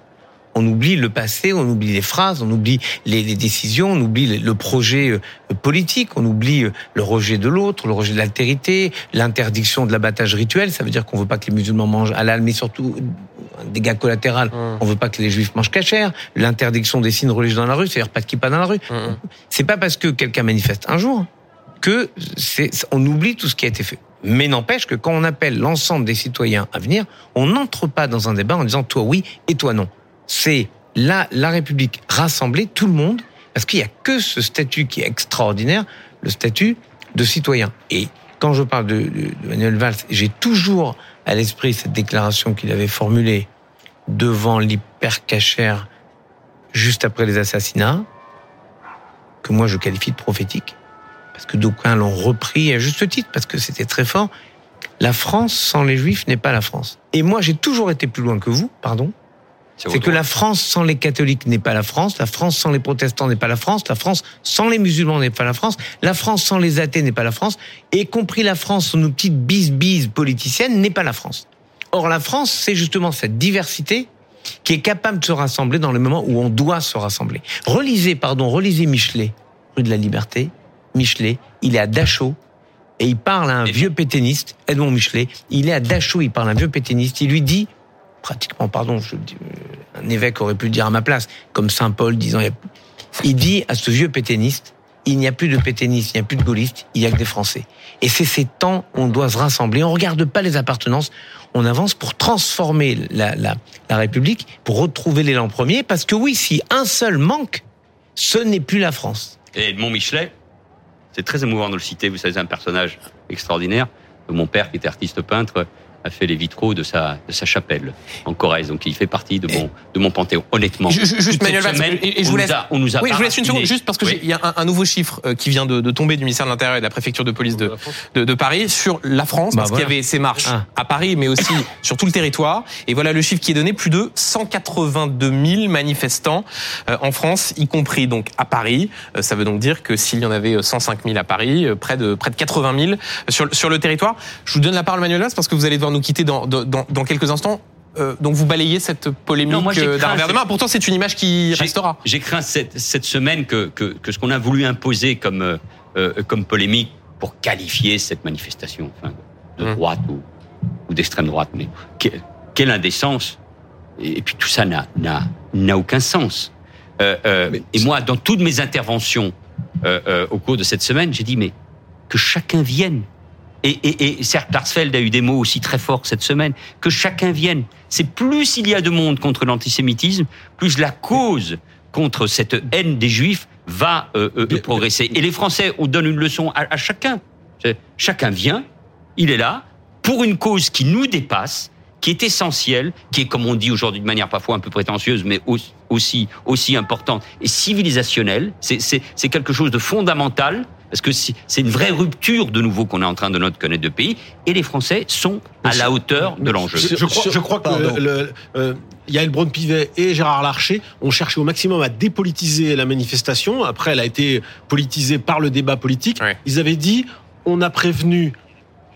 on oublie le passé, on oublie les phrases, on oublie les, les décisions, on oublie le projet euh, politique, on oublie euh, le rejet de l'autre, le rejet de l'altérité, l'interdiction de l'abattage rituel. Ça veut dire qu'on veut pas que les musulmans mangent halal, mais surtout un dégât collatéral. Hum, On veut pas que les juifs mangent cachère. L'interdiction des signes religieux dans la rue, c'est-à-dire pas de kippa dans la rue. hum. C'est pas parce que quelqu'un manifeste un jour que c'est, on oublie tout ce qui a été fait. Mais n'empêche que quand on appelle l'ensemble des citoyens à venir, on n'entre pas dans un débat en disant toi oui et toi non. C'est la, la République rassembler tout le monde parce qu'il y a que ce statut qui est extraordinaire, le statut de citoyen. Et quand je parle de, de, de Manuel Valls, j'ai toujours à l'esprit cette déclaration qu'il avait formulée devant l'hypercachère juste après les assassinats, que moi je qualifie de prophétique, parce que d'aucuns l'ont repris à juste titre, parce que c'était très fort. La France sans les Juifs n'est pas la France. Et moi j'ai toujours été plus loin que vous, pardon, C'est que la France sans les catholiques n'est pas la France, la France sans les protestants n'est pas la France, la France sans les musulmans n'est pas la France, la France sans les athées n'est pas la France, et compris la France sans nos petites bises-bises politiciennes n'est pas la France. Or, la France, c'est justement cette diversité qui est capable de se rassembler dans le moment où on doit se rassembler. Relisez, pardon, relisez Michelet, rue de la Liberté. Michelet, il est à Dachau, et il parle à un vieux pétainiste, Edmond Michelet, il est à Dachau, il parle à un vieux pétainiste, il lui dit, pratiquement, pardon, un évêque aurait pu dire à ma place, comme Saint Paul disant, il dit à ce vieux pétainiste, il n'y a plus de pétainistes, il n'y a plus de gaullistes, il n'y a que des Français. Et c'est ces temps où on doit se rassembler. On regarde pas les appartenances, on avance pour transformer la, la, République, pour retrouver l'élan premier, parce que oui, si un seul manque, ce n'est plus la France. Et Edmond Michelet, c'est très émouvant de le citer, vous savez, un personnage extraordinaire. Mon père, qui était artiste peintre, a fait les vitraux de sa, de sa chapelle en Corrèze. Donc il fait partie de mon, de mon panthéon, honnêtement. Juste, Manuel Valls, et, je vous laisse, on nous a oui, je vous laisse une seconde, juste parce qu'il y a un, un, nouveau chiffre euh, qui vient de, de, tomber du ministère de l'Intérieur et de la préfecture de police de, de, de Paris sur la France, bah parce qu'il y avait ces marches ah. à Paris, mais aussi sur tout le territoire. Et voilà le chiffre qui est donné, plus de 182 000 manifestants euh, en France, y compris donc à Paris. Euh, ça veut donc dire que s'il y en avait 105 000 à Paris, près de, près de 80 000 sur, sur le territoire. Je vous donne la parole, Manuel Valls, parce que vous allez devoir nous quitter dans, dans, dans quelques instants. Euh, donc vous balayez cette polémique euh, d'un revers de main. Pourtant, c'est une image qui restera. J'ai craint cette, cette semaine que, que, que ce qu'on a voulu imposer comme, euh, comme polémique pour qualifier cette manifestation enfin, de hum. droite ou, ou d'extrême droite, mais quelle indécence Et puis tout ça n'a aucun sens. Euh, euh, et moi, dans toutes mes interventions au cours de cette semaine, j'ai dit mais que chacun vienne et, et, et Serge Klarsfeld a eu des mots aussi très forts cette semaine, que chacun vienne. C'est plus il y a de monde contre l'antisémitisme, plus la cause contre cette haine des juifs va euh, euh, progresser. Et les Français, on donne une leçon à, à chacun. Chacun vient, il est là, pour une cause qui nous dépasse, qui est essentielle, qui est, comme on dit aujourd'hui de manière parfois un peu prétentieuse, mais aussi, aussi importante et civilisationnelle. C'est quelque chose de fondamental parce que c'est une vraie rupture de nouveau qu'on est en train de notre connaître de pays, et les Français sont à la hauteur de l'enjeu. Je, crois, je crois que le, euh, Yael Braun-Pivet et Gérard Larcher ont cherché au maximum à dépolitiser la manifestation. Après, elle a été politisée par le débat politique. Ils avaient dit on a prévenu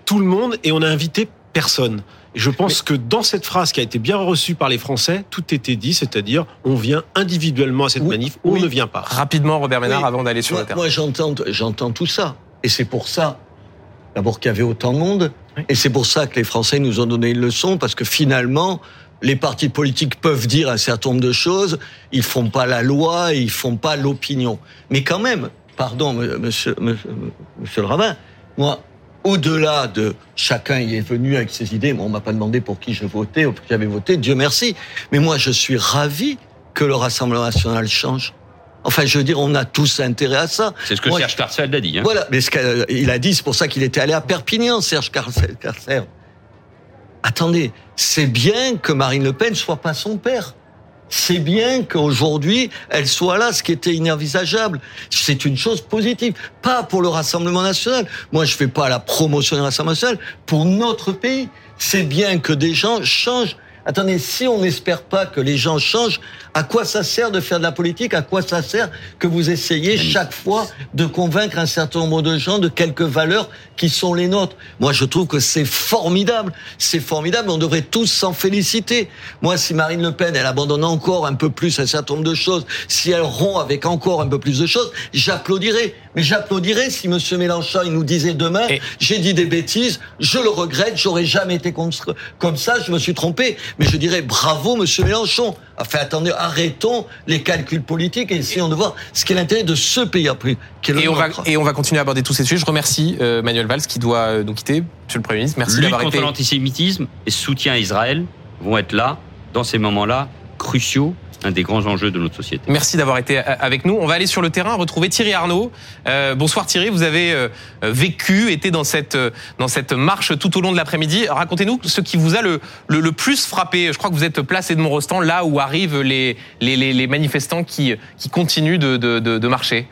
tout le monde et on a invité personne. Et je pense que dans cette phrase qui a été bien reçue par les Français, tout était dit, c'est-à-dire on vient individuellement à cette manif ou on ne vient pas. Rapidement, Robert Ménard, avant d'aller sur moi, le terrain. Moi, j'entends, j'entends tout ça. Et c'est pour ça, d'abord qu'il y avait autant de monde. Et c'est pour ça que les Français nous ont donné une leçon, parce que finalement, les partis politiques peuvent dire un certain nombre de choses, ils font pas la loi, ils font pas l'opinion. Mais quand même, pardon, monsieur, monsieur, monsieur le rabbin, moi, au-delà de chacun y est venu avec ses idées. Moi, on m'a pas demandé pour qui je votais ou pour qui j'avais voté, Dieu merci. Mais moi, je suis ravi que le Rassemblement national change. Enfin, je veux dire, on a tous intérêt à ça. C'est ce que Serge Carcel a dit. Hein. Voilà, mais ce qu'il a dit, c'est pour ça qu'il était allé à Perpignan, Serge Carcel. Attendez, c'est bien que Marine Le Pen soit pas son père c'est bien qu'aujourd'hui, elle soit là, ce qui était inenvisageable. C'est une chose positive. Pas pour le Rassemblement national. Moi, je fais pas la promotion du Rassemblement national. Pour notre pays, c'est bien que des gens changent Attendez, si on n'espère pas que les gens changent, à quoi ça sert de faire de la politique? À quoi ça sert que vous essayez chaque fois de convaincre un certain nombre de gens de quelques valeurs qui sont les nôtres? Moi, je trouve que c'est formidable. C'est formidable. On devrait tous s'en féliciter. Moi, si Marine Le Pen, elle abandonne encore un peu plus un certain nombre de choses, si elle rompt avec encore un peu plus de choses, j'applaudirais. Mais j'applaudirais si Monsieur Mélenchon, il nous disait demain, j'ai dit des bêtises, je le regrette, j'aurais jamais été comme ça, je me suis trompé. Mais je dirais bravo, Monsieur Mélenchon. Enfin, attendez, arrêtons les calculs politiques et essayons de voir ce qu'est l'intérêt de ce pays après. Et on, va, et on va continuer à aborder tous ces sujets. Je remercie euh, Manuel Valls qui doit euh, nous quitter. Monsieur le Premier ministre, merci d'avoir été. contre l'antisémitisme et soutien à Israël vont être là, dans ces moments-là, cruciaux un des grands enjeux de notre société. Merci d'avoir été euh, avec nous. On va aller sur le terrain retrouver Thierry Arnaud. Euh, bonsoir Thierry, vous avez euh, vécu, été dans cette dans cette marche tout au long de l'après-midi. Racontez-nous ce qui vous a le, le, plus frappé. Je crois que vous êtes placé de Montrestan, là où arrivent les les, les, manifestants qui qui continuent de, de, de, de marcher.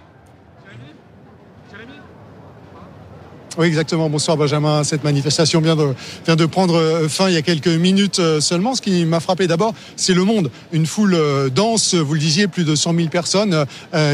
Oui, exactement. Bonsoir Benjamin. Cette manifestation vient de, vient de prendre euh, fin il y a quelques minutes euh, seulement. Ce qui m'a frappé d'abord, c'est le monde. Une foule euh, dense, vous le disiez, plus de 100 000 personnes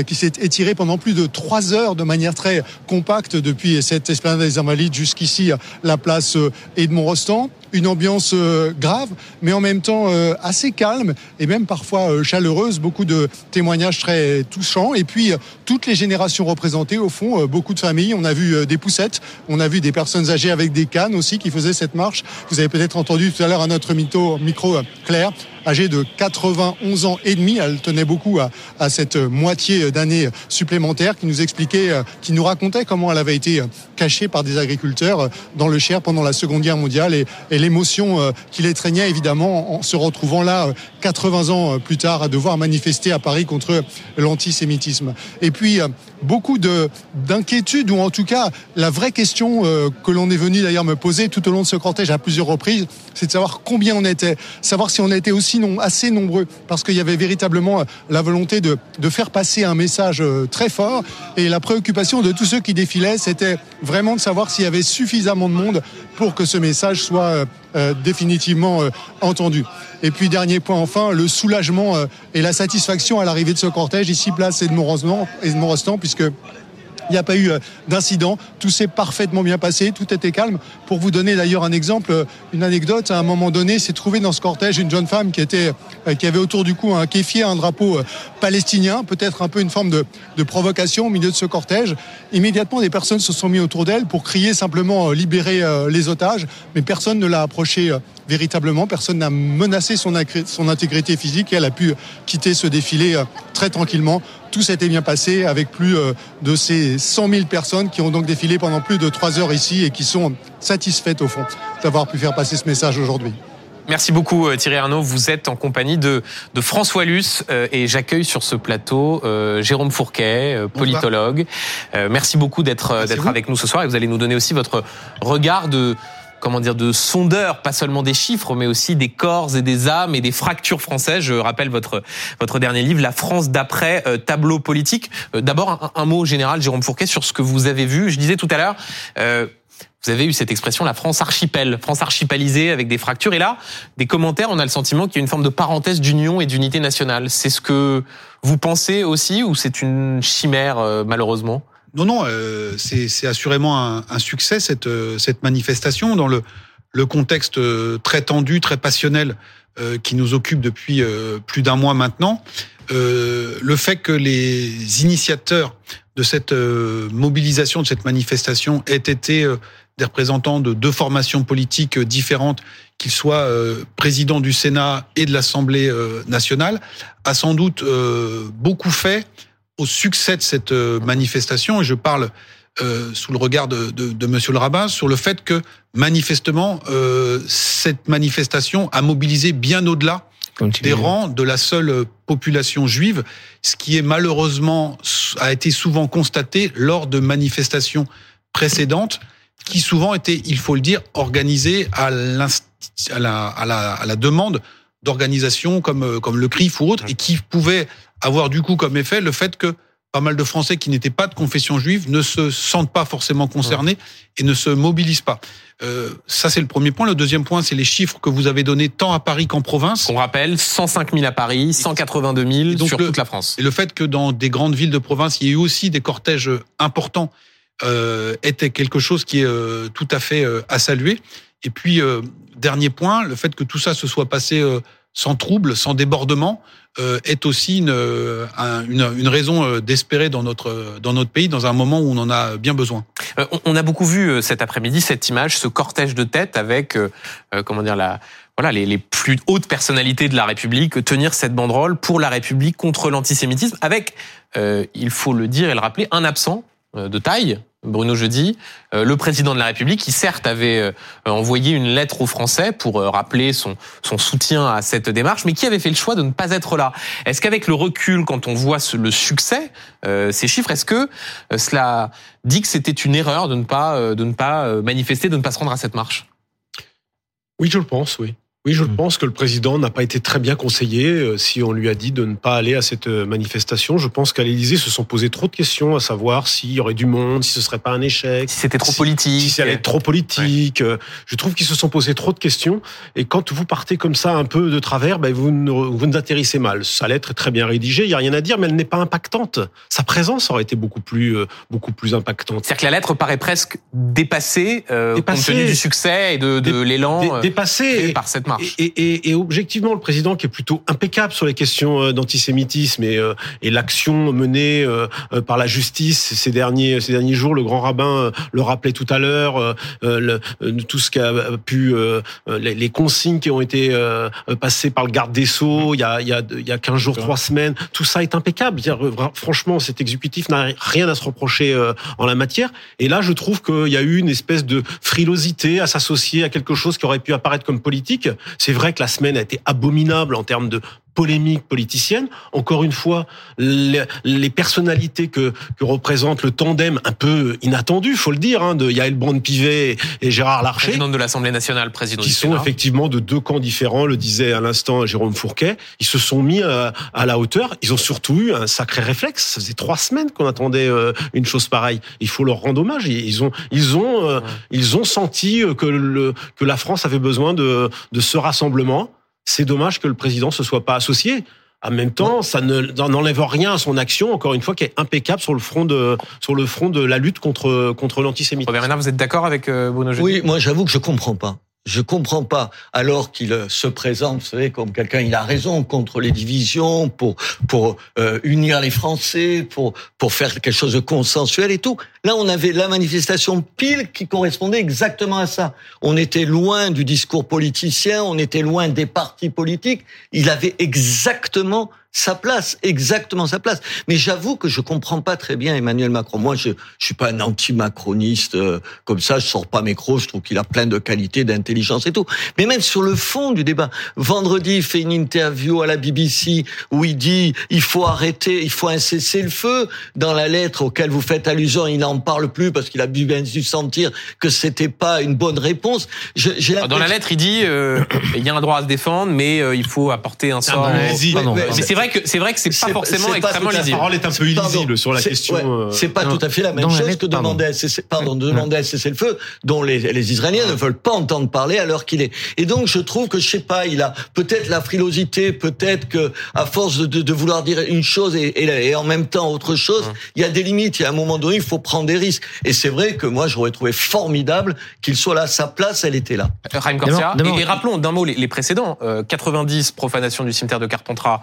qui s'est étirée pendant plus de trois heures de manière très compacte depuis cette esplanade des Invalides jusqu'ici, la place Edmond Rostand une ambiance euh, grave, mais en même temps euh, assez calme et même parfois euh, chaleureuse. Beaucoup de témoignages très touchants. Et puis toutes les générations représentées, au fond, beaucoup de familles. On a vu des poussettes, on a vu des personnes âgées avec des cannes aussi qui faisaient cette marche. Vous avez peut-être entendu tout à l'heure à notre micro, micro Claire âgée de 91 ans et demi. Elle tenait beaucoup à, cette moitié d'année supplémentaire qui nous expliquait, euh, qui nous racontait comment elle avait été cachée par des agriculteurs euh, dans le Cher pendant la Seconde Guerre mondiale et, l'émotion euh, qui l'étreignait évidemment en se retrouvant là 80 ans plus tard à devoir manifester à Paris contre l'antisémitisme. Et puis beaucoup de d'inquiétudes ou en tout cas la vraie question que l'on est venu d'ailleurs me poser tout au long de ce cortège à plusieurs reprises, c'est de savoir combien on était, savoir si on était aussi assez nombreux, parce qu'il y avait véritablement euh, la volonté de, de faire passer un message euh, très fort. Et la préoccupation de tous ceux qui défilaient, c'était vraiment de savoir s'il y avait suffisamment de monde pour que ce message soit euh, définitivement entendu. Et puis dernier point enfin, le soulagement et la satisfaction à l'arrivée de ce cortège ici place Edmond Rostand, puisque il n'y a pas eu euh, d'incident. Tout s'est parfaitement bien passé. Tout était calme. Pour vous donner d'ailleurs un exemple, euh, une anecdote, à un moment donné, s'est trouvée dans ce cortège une jeune femme qui était, euh, qui avait autour du cou un kéfier, un drapeau palestinien, peut-être un peu une forme de, de, provocation au milieu de ce cortège. Immédiatement, des personnes se sont mis autour d'elle pour crier simplement libérer les otages, mais personne ne l'a approché véritablement. Personne n'a menacé son, son intégrité physique et elle a pu quitter ce défilé très tranquillement tout s'était bien passé avec plus euh, de ces 100 000 personnes qui ont donc défilé pendant plus de trois heures ici et qui sont satisfaites au fond d'avoir pu faire passer ce message aujourd'hui. Merci beaucoup euh, Thierry Arnaud. Vous êtes en compagnie de, de François Luce euh, et j'accueille sur ce plateau Jérôme Fourquet, politologue. merci beaucoup d'être d'être avec nous ce soir et vous allez nous donner aussi votre regard de comment dire, de sondeurs, pas seulement des chiffres, mais aussi des corps et des âmes et des fractures françaises. Je rappelle votre votre dernier livre, La France d'après euh, tableau politique. Euh, d'abord un, mot général, Jérôme Fourquet, sur ce que vous avez vu. Je disais tout à l'heure. Euh, vous avez eu cette expression, la France archipel, France archipalisée avec des fractures. Et là, des commentaires, on a le sentiment qu'il y a une forme de parenthèse d'union et d'unité nationale. C'est ce que vous pensez aussi ou c'est une chimère, malheureusement? Non, non, euh, c'est assurément un, un, succès cette, euh, cette manifestation dans le, le contexte euh, très tendu, très passionnel euh, qui nous occupe depuis plus d'un mois maintenant. le fait que les initiateurs de cette mobilisation, de cette manifestation, aient été des représentants de deux formations politiques différentes, qu'ils soient présidents du Sénat et de l'Assemblée nationale, a sans doute beaucoup fait au succès de cette euh, manifestation, et je parle euh, sous le regard de, de, de, Monsieur le rabbin, sur le fait que manifestement euh, cette manifestation a mobilisé bien au-delà des rangs de la seule population juive, ce qui est malheureusement a été souvent constaté lors de manifestations précédentes, qui souvent étaient, il faut le dire, organisées à, à, la, à, la, à la demande d'organisations comme comme le CRIF ou autres, et qui pouvaient avoir du coup comme effet le fait que pas mal de Français qui n'étaient pas de confession juive ne se sentent pas forcément concernés et ne se mobilisent pas. Euh, ça, c'est le premier point. Le deuxième point, c'est les chiffres que vous avez donnés tant à Paris qu'en province. On rappelle 105 000 à Paris, 182 000 sur toute la France. Et le fait que dans des grandes villes de province, il y ait eu aussi des cortèges importants euh, était quelque chose qui est euh, tout à fait euh, à saluer. Et puis, euh, dernier point, le fait que tout ça se soit passé sans trouble, sans débordement, euh, est aussi une, euh, une, une raison euh, d'espérer dans notre dans notre pays dans un moment où on en a bien besoin. On a beaucoup vu cet après-midi cette image, ce cortège de tête avec comment dire la voilà les, les, plus hautes personnalités de la République tenir cette banderole pour la République contre l'antisémitisme avec il faut le dire et le rappeler un absent de taille Bruno Jeudi, euh, le président de la République, qui certes avait euh, envoyé une lettre aux Français pour euh, rappeler son, son soutien à cette démarche, mais qui avait fait le choix de ne pas être là. Est-ce qu'avec le recul, quand on voit le succès, ces chiffres, est-ce que cela dit que c'était une erreur de ne pas de ne pas manifester, de ne pas se rendre à cette marche? Oui, je le pense, oui. Oui, je pense que le président n'a pas été très bien conseillé euh, si on lui a dit de ne pas aller à cette euh, manifestation. Je pense qu'à l'Élysée se sont posé trop de questions à savoir s'il y aurait du monde, si ce serait pas un échec. Si c'était trop politique. Si ça allait être trop politique. Euh, Je trouve qu'ils se sont posé trop de questions. Et quand vous partez comme ça un peu de travers, ben vous, ne, vous nous atterrissez mal. Sa lettre est très bien rédigée, il y a rien à dire, mais elle n'est pas impactante. Sa présence aurait été beaucoup plus, beaucoup plus impactante. C'est-à-dire que la lettre paraît presque dépassée, euh, Dépassée. compte tenu du succès et de, l'élan Dé- dépassé créé et- par cette marche. Et, et- et objectivement, le président qui est plutôt impeccable sur les questions euh, d'antisémitisme et, euh, et l'action menée euh, par la justice ces derniers ces derniers jours, le grand rabbin le rappelait tout à l'heure, tout ce qu'a pu les, les consignes qui ont été passées par le garde des sceaux il y a il y a il y a 15 jours, trois semaines, tout ça est impeccable. Franchement, cet exécutif n'a rien à se reprocher en la matière. Et là, je trouve qu'il y a eu une espèce de frilosité à s'associer à quelque chose qui aurait pu apparaître comme politique. C'est vrai que la semaine a été abominable en termes de polémique politicienne. Encore une fois, les, les personnalités que, que représente le tandem un peu inattendu, faut le dire, hein, de Yael Braun-Pivet et Gérard Larcher Présidente de l'Assemblée nationale, président qui du sont Sénat. effectivement de deux camps différents, le disait à l'instant Jérôme Fourquet. Ils se sont mis à, à la hauteur. Ils ont surtout eu un sacré réflexe. Ça faisait trois semaines qu'on attendait euh, une chose pareille. Il faut leur rendre hommage. Ils ont, ils ont, euh, ils ont senti euh, que le, que la France avait besoin de, de ce rassemblement. C'est dommage que le président se soit pas associé. En même temps, ça ne n'enlève rien à son action, encore une fois, qui est impeccable sur le front de sur le front de la lutte contre contre l'antisémitisme. Robert Ménard, vous êtes d'accord avec euh, Bruno Jeudi? Oui, moi j'avoue que je comprends pas. Je comprends pas. Alors qu'il euh, se présente, vous savez, comme quelqu'un, il a raison contre les divisions, pour pour euh, unir les Français, pour pour faire quelque chose de consensuel et tout. Là, on avait la manifestation pile qui correspondait exactement à ça. On était loin du discours politicien, on était loin des partis politiques. Il avait exactement sa place, exactement sa place. Mais j'avoue que je comprends pas très bien Emmanuel Macron. Moi, je je suis pas un anti-macroniste euh, comme ça. Je sors pas mes crocs. Je trouve qu'il a plein de qualités, d'intelligence et tout. Mais même sur le fond du débat, vendredi, il fait une interview à la BBC où il dit il faut arrêter, il faut un cessez-le-feu. Dans la lettre auquel vous faites allusion, il n'en parle plus parce qu'il a bien dû sentir que c'était pas une bonne réponse. Je- J'ai Dans la lettre, il dit euh, il y a un droit à se défendre, mais euh, il faut apporter un sort. Ouais, ouais, mais c'est vrai que c'est vrai que c'est pas forcément extrêmement lisible. parole est un peu illisible sur la question, ouais, euh, c'est pas non. tout à fait la même la chose que pardon. demander à cesser, pardon, de demander à cesser le feu, dont les, les Israéliens ne veulent pas entendre parler à l'heure qu'il est. Et donc, je trouve que je sais pas, il a peut-être la frilosité, peut-être que à force de, vouloir dire une chose et, et, et en même temps autre chose, il y a des limites. Il y a un moment donné, il faut prendre des risques. Et c'est vrai que moi, j'aurais trouvé formidable qu'il soit là. Sa place, elle était là. Raïm Corsia. D'abord- d'abord- Et, et rappelons d'un mot les, les précédents. Euh, 90 profanation du cimetière de Carpentras.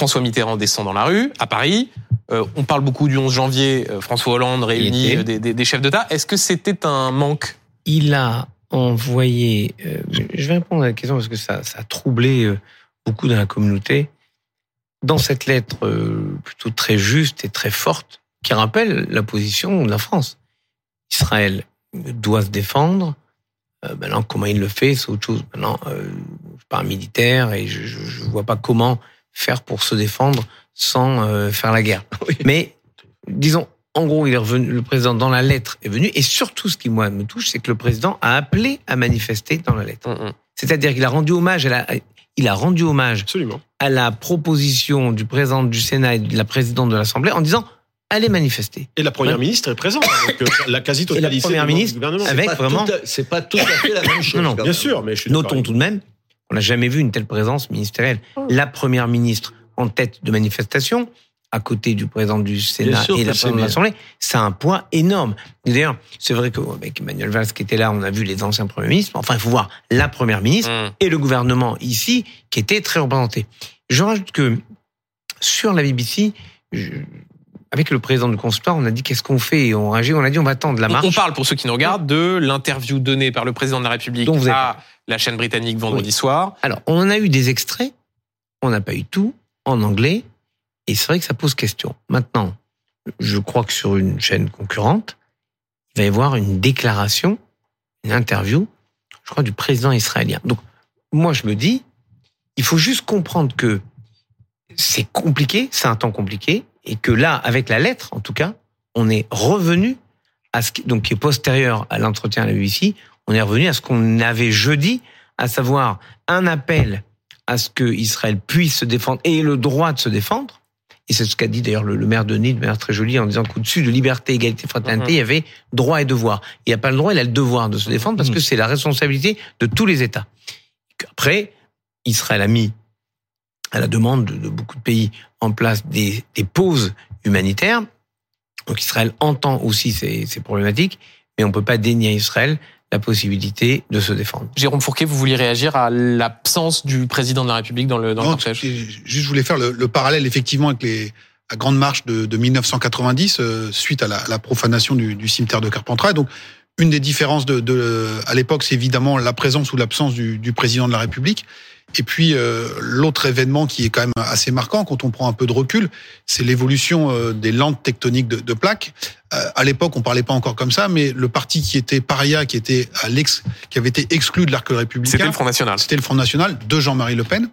François Mitterrand descend dans la rue à Paris. Euh, on parle beaucoup du 11 janvier. euh, François Hollande réunit euh, des, des- des chefs d'État. Est-ce que c'était un manque? Il a envoyé. euh, je vais répondre à la question parce que ça, ça a troublé beaucoup dans la communauté. Dans cette lettre plutôt très juste et très forte, qui rappelle la position de la France. Israël doit se défendre. Euh, maintenant, comment il le fait, c'est autre chose. Maintenant, euh, je suis pas un militaire et je, je vois pas comment faire pour se défendre sans euh, faire la guerre. Mais disons, en gros, il est revenu, le président dans la lettre est venu, et surtout ce qui moi me touche, c'est que le président a appelé à manifester dans la lettre. C'est-à-dire qu'il a rendu hommage à la, il a rendu hommage Absolument. à la proposition du président du Sénat et de la présidente de l'Assemblée en disant allez manifester. Et la première Ouais. ministre est présente. Donc, euh, la quasi-totalité du gouvernement. avec C'est pas vraiment- tout à- C'est pas tout à fait la même chose. Non, Bien sûr, mais je suis d'accord Notons tout de même, on n'a jamais vu une telle présence ministérielle. La première ministre en tête de manifestation, à côté du président du Sénat et la présidente de l'Assemblée, ça a un poids énorme. Et D'ailleurs, c'est vrai qu'avec Emmanuel Valls qui était là, on a vu les anciens premiers ministres. Enfin, il faut voir la première ministre Hum. et le gouvernement ici qui était très représenté. Je rajoute que sur la BBC, je- avec le président du consultoire, on a dit qu'est-ce qu'on fait? Et on réagit. On a dit on va attendre la marche. On parle, pour ceux qui nous regardent, de l'interview donnée par le président de la République Dont vous avez à la chaîne britannique vendredi soir. Alors, on en a eu des extraits, on n'a pas eu tout en anglais, et c'est vrai que ça pose question. Maintenant, je crois que sur une chaîne concurrente, il va y avoir une déclaration, une interview, je crois, du président israélien. Donc, moi, je me dis, il faut juste comprendre que c'est compliqué, c'est un temps compliqué, et que là, avec la lettre, en tout cas, on est revenu à ce qui, donc, qui est postérieur à l'entretien à la BBC, on est revenu à ce qu'on avait jeudi à savoir un appel à ce que Israël puisse se défendre et ait le droit de se défendre. Et c'est ce qu'a dit d'ailleurs le, le maire de Nice, de manière très jolie, en disant qu'au-dessus de liberté, égalité, fraternité, Mhm. il y avait droit et devoir. Il n'y a pas le droit, il a le devoir de se défendre parce que c'est la responsabilité de tous les États. Après, Israël a mis, à la demande de, de beaucoup de pays, en place des, des pauses humanitaires. Donc Israël entend aussi ces, ces problématiques, mais on peut pas dénier à Israël la possibilité de se défendre. Jérôme Fourquet, vous vouliez réagir à l'absence du président de la République dans le, dans le cortège juste, je voulais faire le, le parallèle effectivement avec les, la grande marche de, de 1990 euh, suite à la, la profanation du, du cimetière de Carpentras. Donc, une des différences de, de à l'époque, c'est évidemment la présence ou l'absence du, du président de la République. Et puis euh, l'autre événement qui est quand même assez marquant quand on prend un peu de recul, c'est l'évolution euh, des lentes tectoniques de, de plaques. Euh, à l'époque, on parlait pas encore comme ça, mais le parti qui était paria, qui était à l'ex, qui avait été exclu de l'arc républicain, C'était le Front National. c'était le Front National de Jean-Marie Le Pen.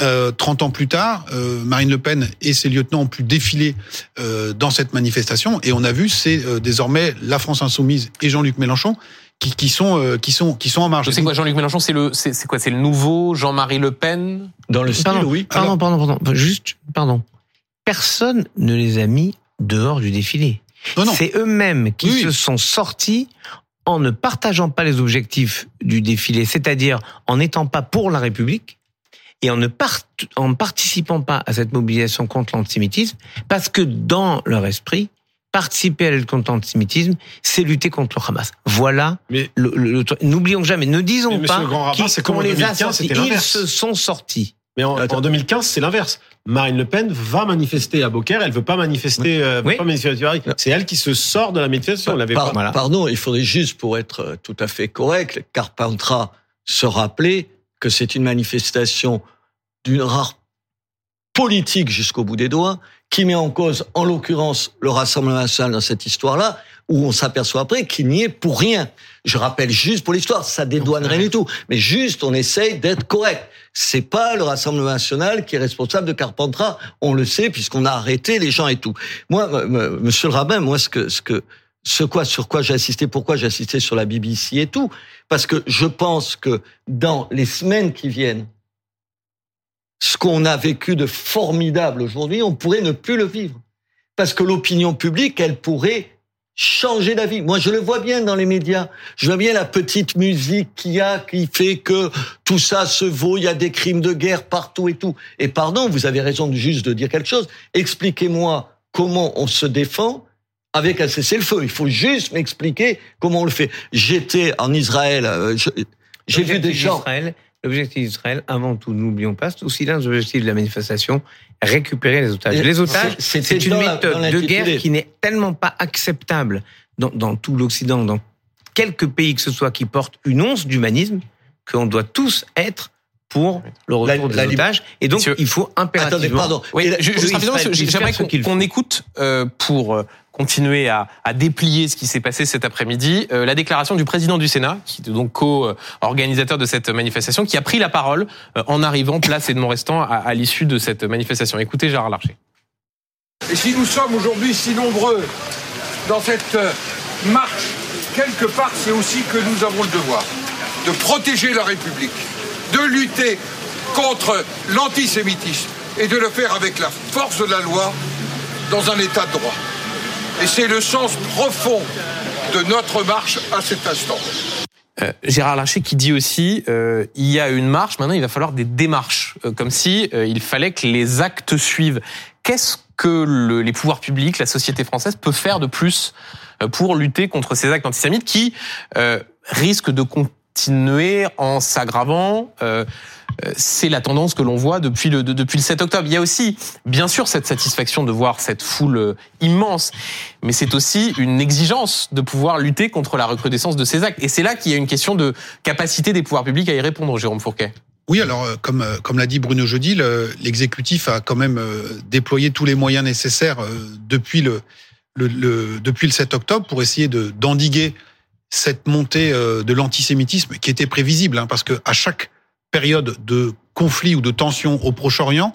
Euh, 30 ans plus tard, euh, Marine Le Pen et ses lieutenants ont pu défiler euh, dans cette manifestation et on a vu c'est euh, désormais la France insoumise et Jean-Luc Mélenchon qui, qui sont euh, qui sont qui sont en marge. Je sais quoi, Jean-Luc Mélenchon, c'est le, c'est c'est quoi, c'est le nouveau Jean-Marie Le Pen? Dans le style, Pardon, oui. pardon, pardon, pardon, juste, pardon. Personne ne les a mis dehors du défilé. Non, non. C'est eux-mêmes qui Oui. se sont sortis en ne partageant pas les objectifs du défilé, c'est-à-dire en n'étant pas pour la République et en ne part- en participant pas à cette mobilisation contre l'antisémitisme, parce que dans leur esprit, participer à la lutte contre l'antisémitisme, c'est lutter contre le Hamas. Voilà. Mais- le, le- le truc. N'oublions jamais, ne disons pas qu'ils- qu'on les a 2015, sortis. c'était Ils se sont sortis. Mais en, en 2015, c'est l'inverse. Marine Le Pen va manifester à Beaucaire, elle veut pas manifester, euh, veut Oui. pas manifester à. C'est elle qui se sort de la manifestation. Avait Par- pas- Pardon, il faudrait juste, pour être euh, tout à fait correct, Carpentras se rappeler que c'est une manifestation d'une rare politique jusqu'au bout des doigts, qui met en cause, en l'occurrence, le Rassemblement national dans cette histoire-là, où on s'aperçoit après qu'il n'y est pour rien. Je rappelle juste pour l'histoire, ça dédouane rien du tout, mais juste on essaye d'être correct. C'est pas le Rassemblement national qui est responsable de Carpentras, on le sait puisqu'on a arrêté les gens et tout. Moi, Monsieur le rabbin, moi ce que ce que ce quoi sur quoi j'ai assisté, pourquoi j'ai assisté sur la BBC et tout, parce que je pense que dans les semaines qui viennent, ce qu'on a vécu de formidable aujourd'hui, on pourrait ne plus le vivre. Parce que l'opinion publique, elle pourrait changer d'avis. Moi, je le vois bien dans les médias. Je vois bien la petite musique qu'il y a qui fait que tout ça se vaut, il y a des crimes de guerre partout et tout. Et pardon, vous avez raison de juste de dire quelque chose. Expliquez-moi comment on se défend avec un cessez-le-feu. Il faut juste m'expliquer comment on le fait. J'étais en Israël, euh, j'ai vu des gens... L'objectif d'Israël, avant tout, n'oublions pas, c'est aussi l'un des objectifs de la manifestation, récupérer les otages. Les otages, c'est- une la- méthode de guerre qui n'est tellement pas acceptable dans, dans tout l'Occident, dans quelques pays que ce soit qui portent une once d'humanisme, qu'on doit tous être pour le retour La- des la lib- otages. Et donc, Monsieur- il faut impérativement... Attendez, pardon. Oui, ce qu'on qu'il qu'on faut. écoute euh, pour euh, continuer à, déplier ce qui s'est passé cet après-midi, euh, la déclaration du président du Sénat, qui est donc co-organisateur de cette manifestation, qui a pris la parole euh, en arrivant place et de Montrestan à, à l'issue de cette manifestation. Écoutez Gérard Larcher. Et si nous sommes aujourd'hui si nombreux dans cette euh, marche, quelque part, c'est aussi que nous avons le devoir de protéger la République, de lutter contre l'antisémitisme et de le faire avec la force de la loi dans un état de droit. Et c'est le sens profond de notre marche à cet instant. Euh, Gérard Larcher qui dit aussi euh, il y a une marche, maintenant il va falloir des démarches, euh, comme si il fallait que les actes suivent. Qu'est-ce que le- les pouvoirs publics, la société française peut faire de plus pour lutter contre ces actes antisémites qui risquent de continuer en s'aggravant euh, euh, c'est la tendance que l'on voit depuis le, de- depuis le 7 octobre. Il y a aussi, bien sûr, cette satisfaction de voir cette foule euh, immense, mais c'est aussi une exigence de pouvoir lutter contre la recrudescence de ces actes. Et c'est là qu'il y a une question de capacité des pouvoirs publics à y répondre, Jérôme Fourquet. Oui, alors comme comme l'a dit Bruno Jeudi, le- l'exécutif a quand même déployé tous les moyens nécessaires depuis le, le, le- depuis le 7 octobre pour essayer de d'endiguer cette montée euh, de l'antisémitisme qui était prévisible, hein, parce que à chaque période de conflit ou de tension au Proche-Orient,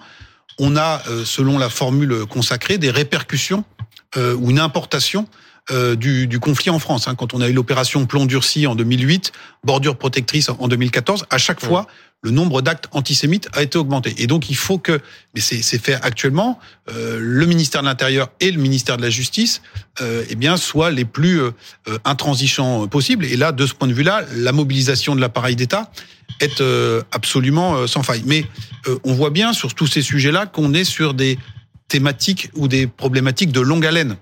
on a, euh, selon la formule consacrée, des répercussions euh, ou une importation euh, du, du conflit en France. Hein. Quand on a eu l'opération Plomb durci en 2008, bordure protectrice en 2014, à chaque fois, le nombre d'actes antisémites a été augmenté. Et donc il faut que, mais c'est fait actuellement, euh, le ministère de l'Intérieur et le ministère de la Justice, euh, eh bien, soient les plus euh, intransigeants possibles. Et là, de ce point de vue-là, la mobilisation de l'appareil d'État est euh, absolument euh, sans faille. Mais euh, on voit bien sur tous ces sujets-là qu'on est sur des thématiques ou des problématiques de longue haleine.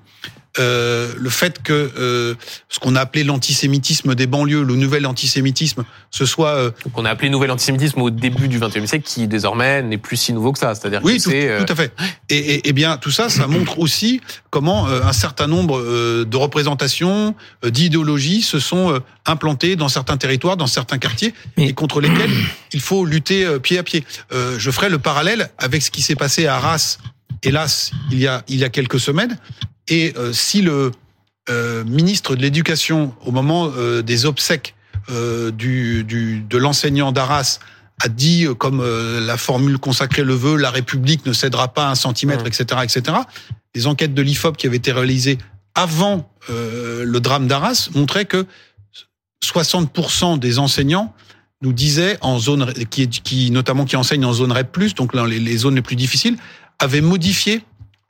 Euh, le fait que euh, ce qu'on a appelé l'antisémitisme des banlieues, le nouvel antisémitisme, ce soit euh, qu'on a appelé nouvel antisémitisme au début du XXe siècle, qui désormais n'est plus si nouveau que ça. C'est-à-dire oui, que tout, euh, tout à fait. Et, et, et bien tout ça, ça montre aussi comment euh, un certain nombre euh, de représentations, euh, d'idéologies se sont euh, implantées dans certains territoires, dans certains quartiers, et contre lesquels il faut lutter euh, pied à pied. Euh, je ferai le parallèle avec ce qui s'est passé à Arras, hélas, il y a il y a quelques semaines. Et euh, si le euh, ministre de l'Éducation, au moment euh, des obsèques du, du, de l'enseignant d'Arras, a dit, comme la formule consacrée le veut, la République ne cédera pas un centimètre, etc., etc. Les enquêtes de l'IFOP qui avaient été réalisées avant le drame d'Arras montraient que 60% des enseignants nous disaient en zone qui, qui notamment qui enseignent en zone REP+, donc les zones les plus difficiles, avaient modifié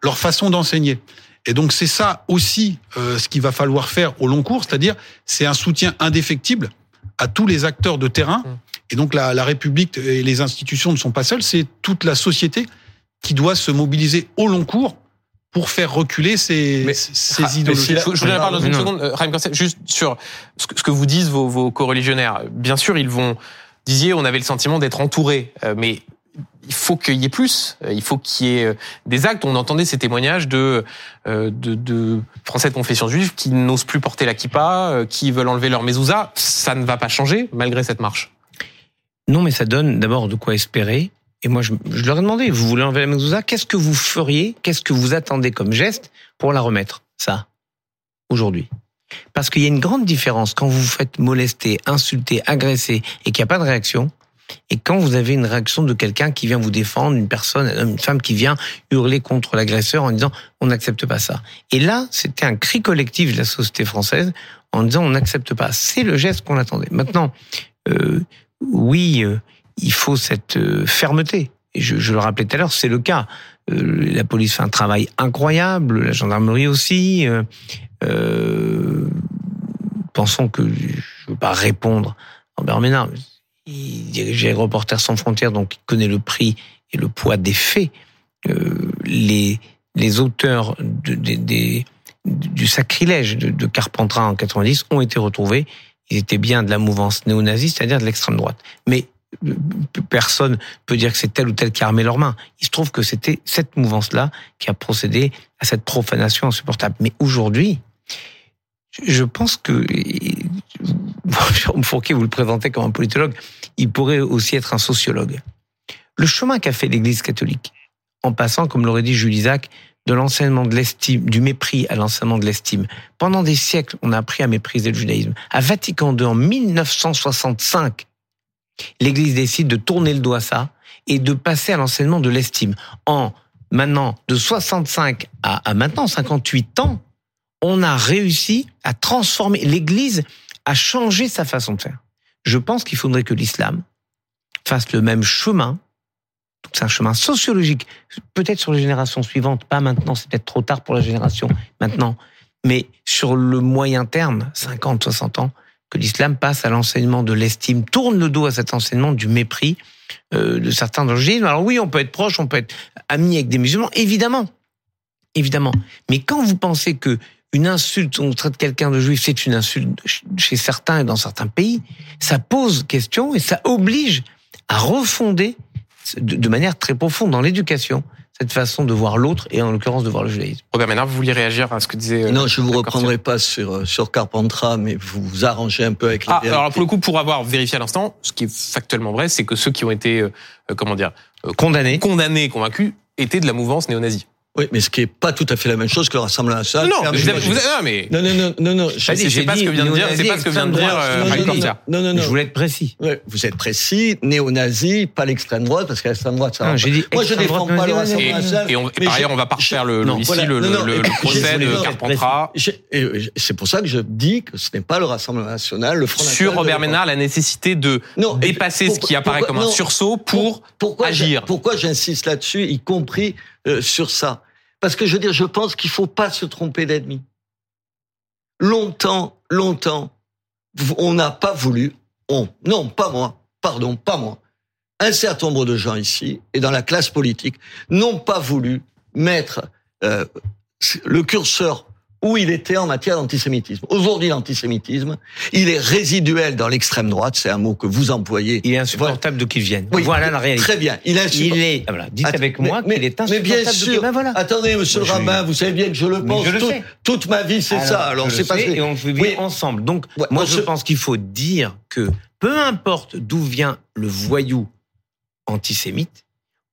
leur façon d'enseigner. Et donc c'est ça aussi euh, ce qu'il va falloir faire au long cours, c'est-à-dire c'est un soutien indéfectible à tous les acteurs de terrain. Et donc la, la République et les institutions ne sont pas seules, c'est toute la société qui doit se mobiliser au long cours pour faire reculer ces, ces Ah, mais idéologies. si- Je, je voudrais parler dans une seconde, euh, Kassem, juste sur ce que, ce que vous disent vos, vos co-religionnaires. Bien sûr, ils vont, disiez, on avait le sentiment d'être entouré, euh, mais il faut qu'il y ait plus. Euh, Il faut qu'il y ait euh, des actes. On entendait ces témoignages de, euh, de, Français de confession juive qui n'osent plus porter la kippa, qui veulent enlever leur mezouza. Ça ne va pas changer malgré cette marche. Non, mais ça donne d'abord de quoi espérer. Et moi, je, je leur ai demandé, vous voulez enlever la mezouza? Qu'est-ce que vous feriez? Qu'est-ce que vous attendez comme geste pour la remettre Ça, aujourd'hui? Parce qu'il y a une grande différence quand vous vous faites molester, insulter, agresser et qu'il n'y a pas de réaction, et quand vous avez une réaction de quelqu'un qui vient vous défendre, une personne, une femme qui vient hurler contre l'agresseur en disant on n'accepte pas ça. Et là, c'était un cri collectif de la société française en disant on n'accepte pas. C'est le geste qu'on attendait. Maintenant, euh, oui, euh, il faut cette euh, fermeté. Et je, le rappelais tout à l'heure, c'est le cas. La police fait un travail incroyable, la gendarmerie aussi. Pensons que je ne veux pas répondre Robert Ménard. Il dirigeait Reporters sans frontières, donc il connaît le prix et le poids des faits. Euh, les, auteurs du sacrilège de, de Carpentras en 90 ont été retrouvés. Ils étaient bien de la mouvance néo-nazie, c'est-à-dire de l'extrême droite. Mais euh, personne peut dire que c'est tel ou tel qui a armé leurs mains. Il se trouve que c'était cette mouvance-là qui a procédé à cette profanation insupportable. Mais aujourd'hui, je pense que Jérôme Fourquet, vous le présentez comme un politologue, il pourrait aussi être un sociologue. Le chemin qu'a fait l'Église catholique, en passant, comme l'aurait dit Jules Isaac, de l'enseignement de l'estime, du mépris à l'enseignement de l'estime. Pendant des siècles, on a appris à mépriser le judaïsme. À Vatican II, en 1965, l'Église décide de tourner le dos à ça et de passer à l'enseignement de l'estime. En maintenant, de 65 à, à maintenant 58 ans, on a réussi à transformer l'Église, à changer sa façon de faire. Je pense qu'il faudrait que l'islam fasse le même chemin. C'est un chemin sociologique, peut-être sur les générations suivantes, pas maintenant, c'est peut-être trop tard pour la génération maintenant, mais sur le moyen terme, 50, 60 ans, que l'islam passe à l'enseignement de l'estime, tourne le dos à cet enseignement du mépris euh, de certains dans le. Alors oui, on peut être proche, on peut être ami avec des musulmans, évidemment, évidemment. Mais quand vous pensez que une insulte, on traite quelqu'un de juif, c'est une insulte chez certains et dans certains pays, ça pose question et ça oblige à refonder de, manière très profonde dans l'éducation cette façon de voir l'autre et en l'occurrence de voir le judaïsme. Robert Ménard, vous vouliez réagir à ce que disait... euh, Non, je vous Raïm reprendrai pas sur, euh, sur Carpentras, mais vous vous arrangez un peu avec la Ah, vérité. alors pour le coup, pour avoir vérifié à l'instant, ce qui est factuellement vrai, c'est que ceux qui ont été, euh, euh, comment dire, euh, condamnés, condamnés, convaincus, étaient de la mouvance néo-nazie. Oui, mais ce qui est pas tout à fait la même chose que le Rassemblement national. Non, vous avez- vous avez- non, mais non, non, non, non, non. Je sais- c'est pas ce que vient de dire, c'est pas ce que vient de dire euh, Corsia. Non, non, non. Je voulais être précis. Ouais, vous êtes précis, néo-nazi, pas l'extrême droite, parce que l'extrême droite, ça Non, va j'ai dit Moi, je défends pas le Rassemblement Et, national. et on- et par ailleurs, on va pas refaire le, non, ici voilà. le, le- le procès de Carpentras. et C'est pour ça que je dis que ce n'est pas le Rassemblement national, le Front Sur national de Robert. Ménard, la nécessité de dépasser ce qui apparaît comme un sursaut pour agir. Pourquoi j'insiste là-dessus, y compris euh, sur ça Parce que je veux dire, je pense qu'il faut pas se tromper d'ennemi. Longtemps, longtemps, on n'a pas voulu, on, non, pas moi, pardon, pas moi, un certain nombre de gens ici et dans la classe politique n'ont pas voulu mettre euh, le curseur où il était en matière d'antisémitisme. Aujourd'hui, l'antisémitisme, il est résiduel dans l'extrême droite, c'est un mot que vous employez. Il est insupportable d'où qu'il vienne. Oui, voilà la réalité. Très bien. Il est, Il est. ah, Voilà, dites Att- avec moi mais- qu'il est mais insupportable. bien d'où qu'il- sûr. Ben voilà. Attendez, monsieur le rabbin, vous savez bien que je le Mais pense. je le tout- sais. toute ma vie, c'est ça. Alors, c'est pas et on vit Oui. ensemble. Donc, Ouais, moi, je je- pense qu'il faut dire que peu importe d'où vient le voyou antisémite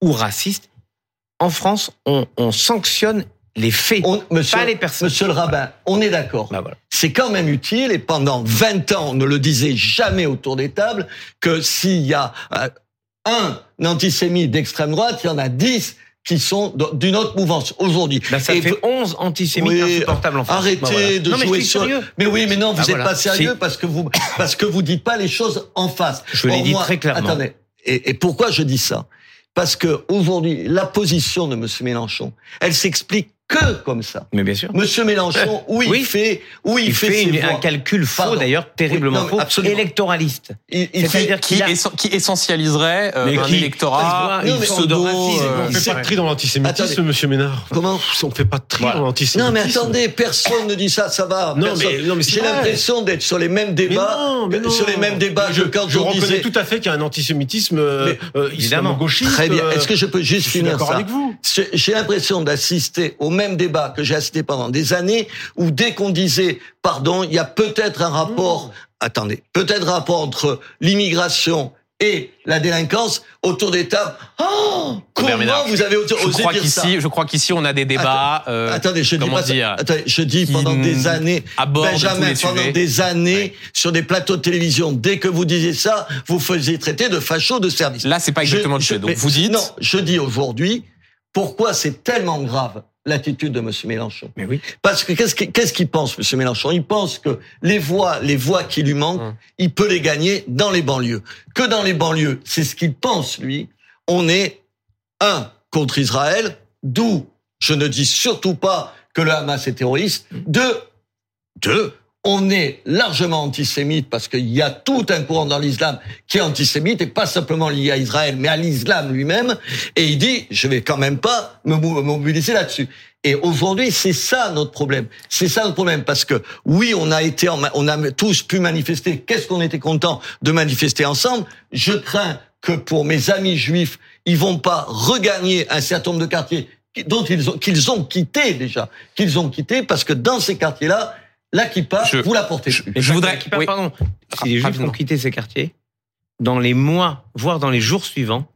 ou raciste, en France, on, on sanctionne les faits, On- monsieur, pas les personnes. monsieur le rabbin, on est d'accord. Bah voilà. C'est quand même utile, et pendant 20 ans, on ne le disait jamais autour des tables, que s'il y a euh, un antisémite d'extrême droite, il y en a 10 qui sont d'une autre mouvance aujourd'hui. Bah, ça Et fait vous- 11 antisémites Oui, insupportables en France. Arrêtez Bah, voilà. de non, jouer sur. sérieux. Mais oui, mais non, vous n'êtes voilà. pas sérieux Si. parce que vous parce que vous dites pas les choses en face. Je l'ai Or, dit moi- très clairement. Attendez. Et, et pourquoi je dis ça? Parce que aujourd'hui, la position de Monsieur Mélenchon, elle s'explique que comme ça. Mais bien sûr. Monsieur Mélenchon, où il Oui. fait, où il, Il fait une- un calcul faux, d'ailleurs, terriblement Oui, non, faux, absolument. électoraliste. Il, il fait, C'est-à-dire qui, a- qui essentialiserait euh, Mais un qui- électorat, Non, mais- pseudo. euh, On fait pas de tri dans l'antisémitisme, monsieur Ménard. comment On fait pas de tri Voilà. dans l'antisémitisme. Non mais attendez, personne ne dit ça, ça va. Non, personne. mais- non, mais c'est j'ai l'impression d'être sur les mêmes débats, non, mais non. sur les mêmes débats je, que quand je on reconnais disait. tout à fait qu'il y a un antisémitisme euh, euh, évidemment. islamo-gauchiste. Très bien. euh, Est-ce que je peux juste je suis finir d'accord ça avec vous. J'ai j'ai l'impression d'assister au même débat que j'ai assisté pendant des années, où dès qu'on disait, pardon, il y a peut-être un rapport, attendez, peut-être un rapport entre l'immigration et la délinquance autour des tables. Oh, comment Ménard, vous avez osé je crois dire ça je crois qu'ici, on a des débats. euh, Attendez, je dis comment pas ça. dire, Attendez, je dis pendant des années, Benjamin, pendant sujets. des années, Ouais. sur des plateaux de télévision, dès que vous disiez ça, vous faisiez traiter de facho de service. Là, c'est pas exactement le Je- je- Donc, vous dites. Non, je dis aujourd'hui, pourquoi c'est tellement grave l'attitude de M. Mélenchon Mais oui. Parce que qu'est-ce qu'il pense, M. Mélenchon? Il pense que les voix, les voix qui lui manquent, Hum. il peut les gagner dans les banlieues. Que dans les banlieues, c'est ce qu'il pense, lui. On est, un, contre Israël, d'où je ne dis surtout pas que le Hamas est terroriste. Deux, deux, on est largement antisémite parce qu'il y a tout un courant dans l'islam qui est antisémite et pas simplement lié à Israël, mais à l'islam lui-même. Et il dit, je vais quand même pas me mobiliser là-dessus. Et aujourd'hui, c'est ça notre problème. C'est ça notre problème parce que oui, on a été, on a tous pu manifester. Qu'est-ce qu'on était content de manifester ensemble? Je crains que pour mes amis juifs, ils vont pas regagner un certain nombre de quartiers dont ils ont qu'ils ont quitté déjà, qu'ils ont quitté parce que dans ces quartiers-là, la kippa, Je- vous la portez. je- je voudrais- Qui- oui. Pardon. Si les Juifs ont quitté ces quartiers, dans les mois, voire dans les jours suivants,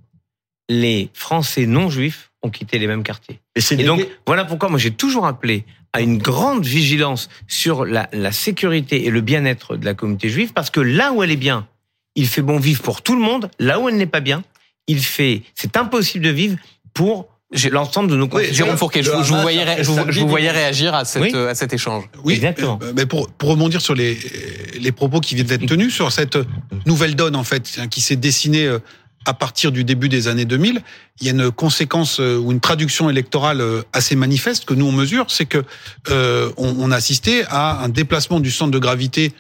les Français non juifs ont quitté les mêmes quartiers. Et c'est Et des- donc, voilà pourquoi moi j'ai toujours appelé à une grande vigilance sur la, la sécurité et le bien-être de la communauté juive, parce que là où elle est bien, il fait bon vivre pour tout le monde. Là où elle n'est pas bien, il fait, c'est impossible de vivre pour l'ensemble de nos Oui. Jérôme Fourquet, je, vous- je vous Hamas voyais, je je vous réagir à, cette, Oui. euh, à cet échange. Oui, Exactement. euh, mais pour, pour rebondir sur les, les propos qui viennent d'être tenus, sur cette nouvelle donne en fait hein, qui s'est dessinée euh, à partir du début des années 2000, il y a une conséquence euh, ou une traduction électorale euh, assez manifeste que nous on mesure, c'est que euh, on, on a assisté à un déplacement du centre de gravité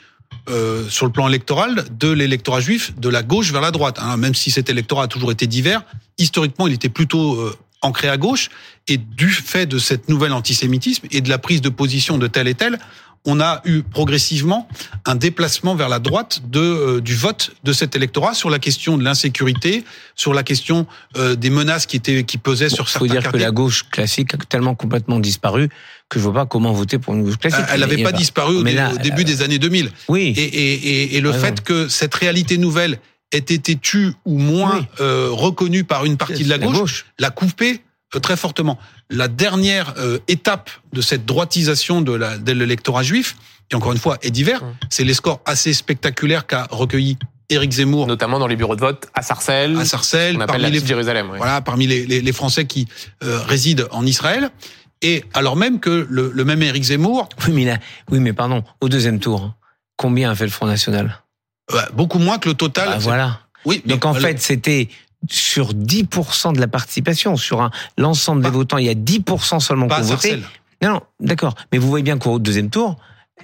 euh, sur le plan électoral de l'électorat juif de la gauche vers la droite. hein. Même si cet électorat a toujours été divers, historiquement il était plutôt euh, ancré à gauche. Et du fait de cette nouvelle antisémitisme et de la prise de position de tel et tel, on a eu progressivement un déplacement vers la droite de, euh, du vote de cet électorat sur la question de l'insécurité, sur la question euh, des menaces qui étaient qui pesaient sur Il faut certains dire que quartiers. la gauche classique a tellement complètement disparu que je vois pas comment voter pour une gauche classique. Elle n'avait Il y a pas disparu au, là, début des années 2000. Oui. Et, et, et, et le fait que cette réalité nouvelle ait été tue ou moins Oui. euh, reconnue par une partie de la La gauche, gauche. l'a coupé euh, très fortement. La dernière euh, étape de cette droitisation de la- de l'électorat juif, qui encore une fois est divers, c'est les scores assez spectaculaires qu'a recueilli Éric Zemmour. Notamment dans les bureaux de vote à Sarcelles. À Sarcelles, On appelle parmi la les, Jérusalem. ouais. voilà, parmi les, les, les Français qui euh, résident en Israël. Et alors même que le, le même Éric Zemmour, Oui, mais là, oui, mais pardon, au deuxième tour, hein, combien a fait le Front National? Beaucoup moins que le total. Bah, Voilà. Oui, mais Donc en voilà. fait, c'était sur 10% de la participation, sur un- l'ensemble des votants, il y a 10% seulement qui ont voté. Non, non, d'accord. Mais vous voyez bien qu'au deuxième tour,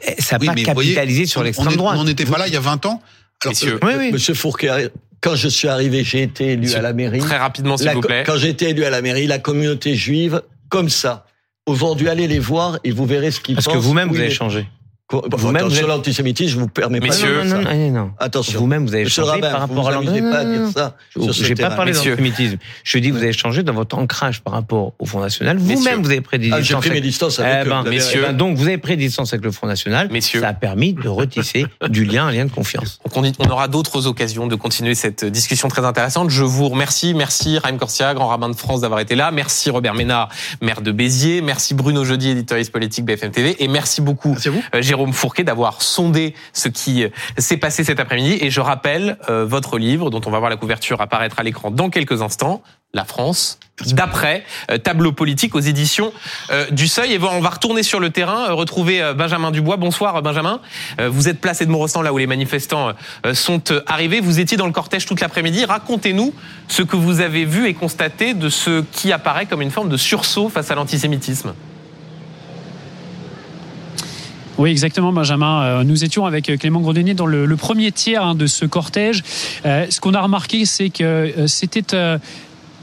eh, ça n'a Oui, pas voyez, capitalisé sur on- l'extrême droite. On n'était pas là il y a 20 ans. Alors, Messieurs, Oui, oui. Monsieur Fourquet, quand je suis arrivé, j'ai été élu Monsieur, à la mairie. Très rapidement, s'il La vous plaît. Quand j'ai été élu à la mairie, la communauté juive, comme ça. Aujourd'hui, allez les voir et vous verrez ce qu'ils pensent. Parce que vous-même, vous avez changé. Quoi- vous-même, vous êtes- l'antisémitisme, je vous permets Messieurs, pas de non, dire non, ça. non, non, non. Attention. Vous-même, vous avez Monsieur changé Rabin, par vous rapport à vous amusez l'antisémitisme. pas à dire ça sur ce Je n'ai pas terrain. parlé Messieurs. d'antisémitisme. Je dis que vous avez changé dans votre ancrage par rapport au Front National. Vous-même, vous avez pris des Ah, j'ai distances. pris mes avec- distances Eh avec eux, ben, vous avez messieurs. eh ben, donc, vous avez pris des distances avec le Front National. Messieurs. Ça a permis de retisser du lien, un lien de confiance. Donc on, y- on aura d'autres occasions de continuer cette discussion très intéressante. Je vous remercie. Merci Raïm Corsia, grand rabbin de France, d'avoir été là. Merci Robert Ménard, maire de Béziers. Merci Bruno Jeudi, éditorialiste politique BFM TV. Et merci beaucoup Merci à vous. euh, Jérôme Fourquet d'avoir sondé ce qui euh, s'est passé cet après-midi. Et je rappelle euh, votre livre, dont on va voir la couverture apparaître à l'écran dans quelques instants. La France, d'après, euh, tableau politique aux éditions du Seuil. Et on va retourner sur le terrain, retrouver Benjamin Dubois. Bonsoir Benjamin. Vous êtes placé de Montrestan, là où les manifestants sont arrivés. Vous étiez dans le cortège toute l'après-midi. Racontez-nous ce que vous avez vu et constaté de ce qui apparaît comme une forme de sursaut face à l'antisémitisme. Oui, exactement, Benjamin. Euh, Nous étions avec Clément Grodenier dans le, premier tiers hein, de ce cortège. Euh, ce qu'on a remarqué, c'est que euh, c'était euh,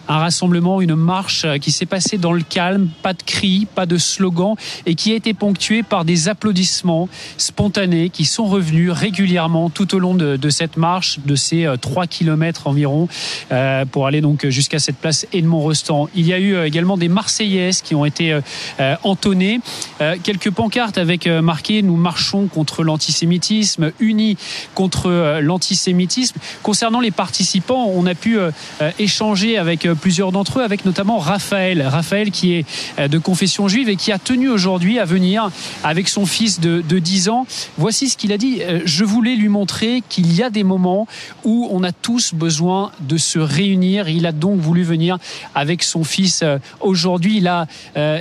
un rassemblement, une marche euh, qui s'est passée dans le calme, pas de cris, pas de slogans, et qui a été ponctuée par des applaudissements spontanés qui sont revenus régulièrement tout au long de, de cette marche, de ces euh, 3 kilomètres environ, euh, pour aller donc jusqu'à cette place Edmond-Rostand. Il y a eu euh, également des Marseillaises qui ont été euh, euh, entonnées, Euh, quelques pancartes avec euh, marqué Nous marchons contre l'antisémitisme, unis contre euh, l'antisémitisme. Concernant les participants, on a pu euh, euh, échanger avec euh, plusieurs d'entre eux, avec notamment Raphaël. Raphaël qui est euh, de confession juive et qui a tenu aujourd'hui à venir avec son fils de, de 10 ans. Voici ce qu'il a dit. Euh, Je voulais lui montrer qu'il y a des moments où on a tous besoin de se réunir. Il a donc voulu venir avec son fils euh, aujourd'hui. Il a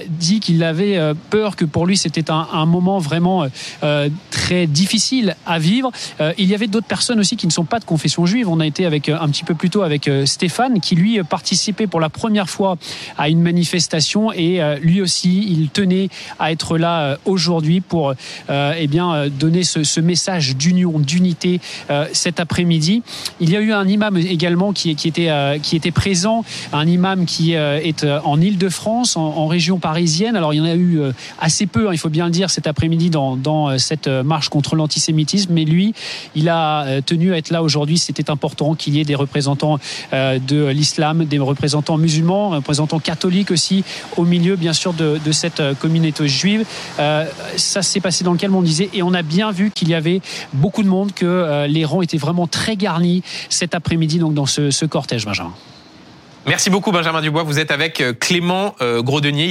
dit qu'il avait peur que pour lui c'était un, moment vraiment très difficile à vivre. Il y avait d'autres personnes aussi qui ne sont pas de confession juive. On a été avec un petit peu plus tôt avec Stéphane qui lui euh, participait pour la première fois à une manifestation et euh, lui aussi il tenait à être là euh, aujourd'hui pour euh, eh bien donner ce, message d'union, d'unité cet après-midi. Il y a eu un imam également qui, était qui était présent, un imam qui est en Île-de-France, en, région parisienne. Alors il y en a eu assez peu, hein, il faut bien le dire, cet après-midi dans, dans cette marche contre l'antisémitisme. Mais lui, il a tenu à être là aujourd'hui. C'était important qu'il y ait des représentants de l'islam, des représentants musulmans, représentants catholiques aussi, au milieu bien sûr de, cette euh, communauté juive. Euh, ça s'est passé dans le calme, on disait, et on a bien vu qu'il y avait beaucoup de monde, que euh, les rangs étaient vraiment très garnis cet après-midi donc dans ce, ce cortège, Benjamin. Merci beaucoup Benjamin Dubois. Vous êtes avec Clément Grodenier.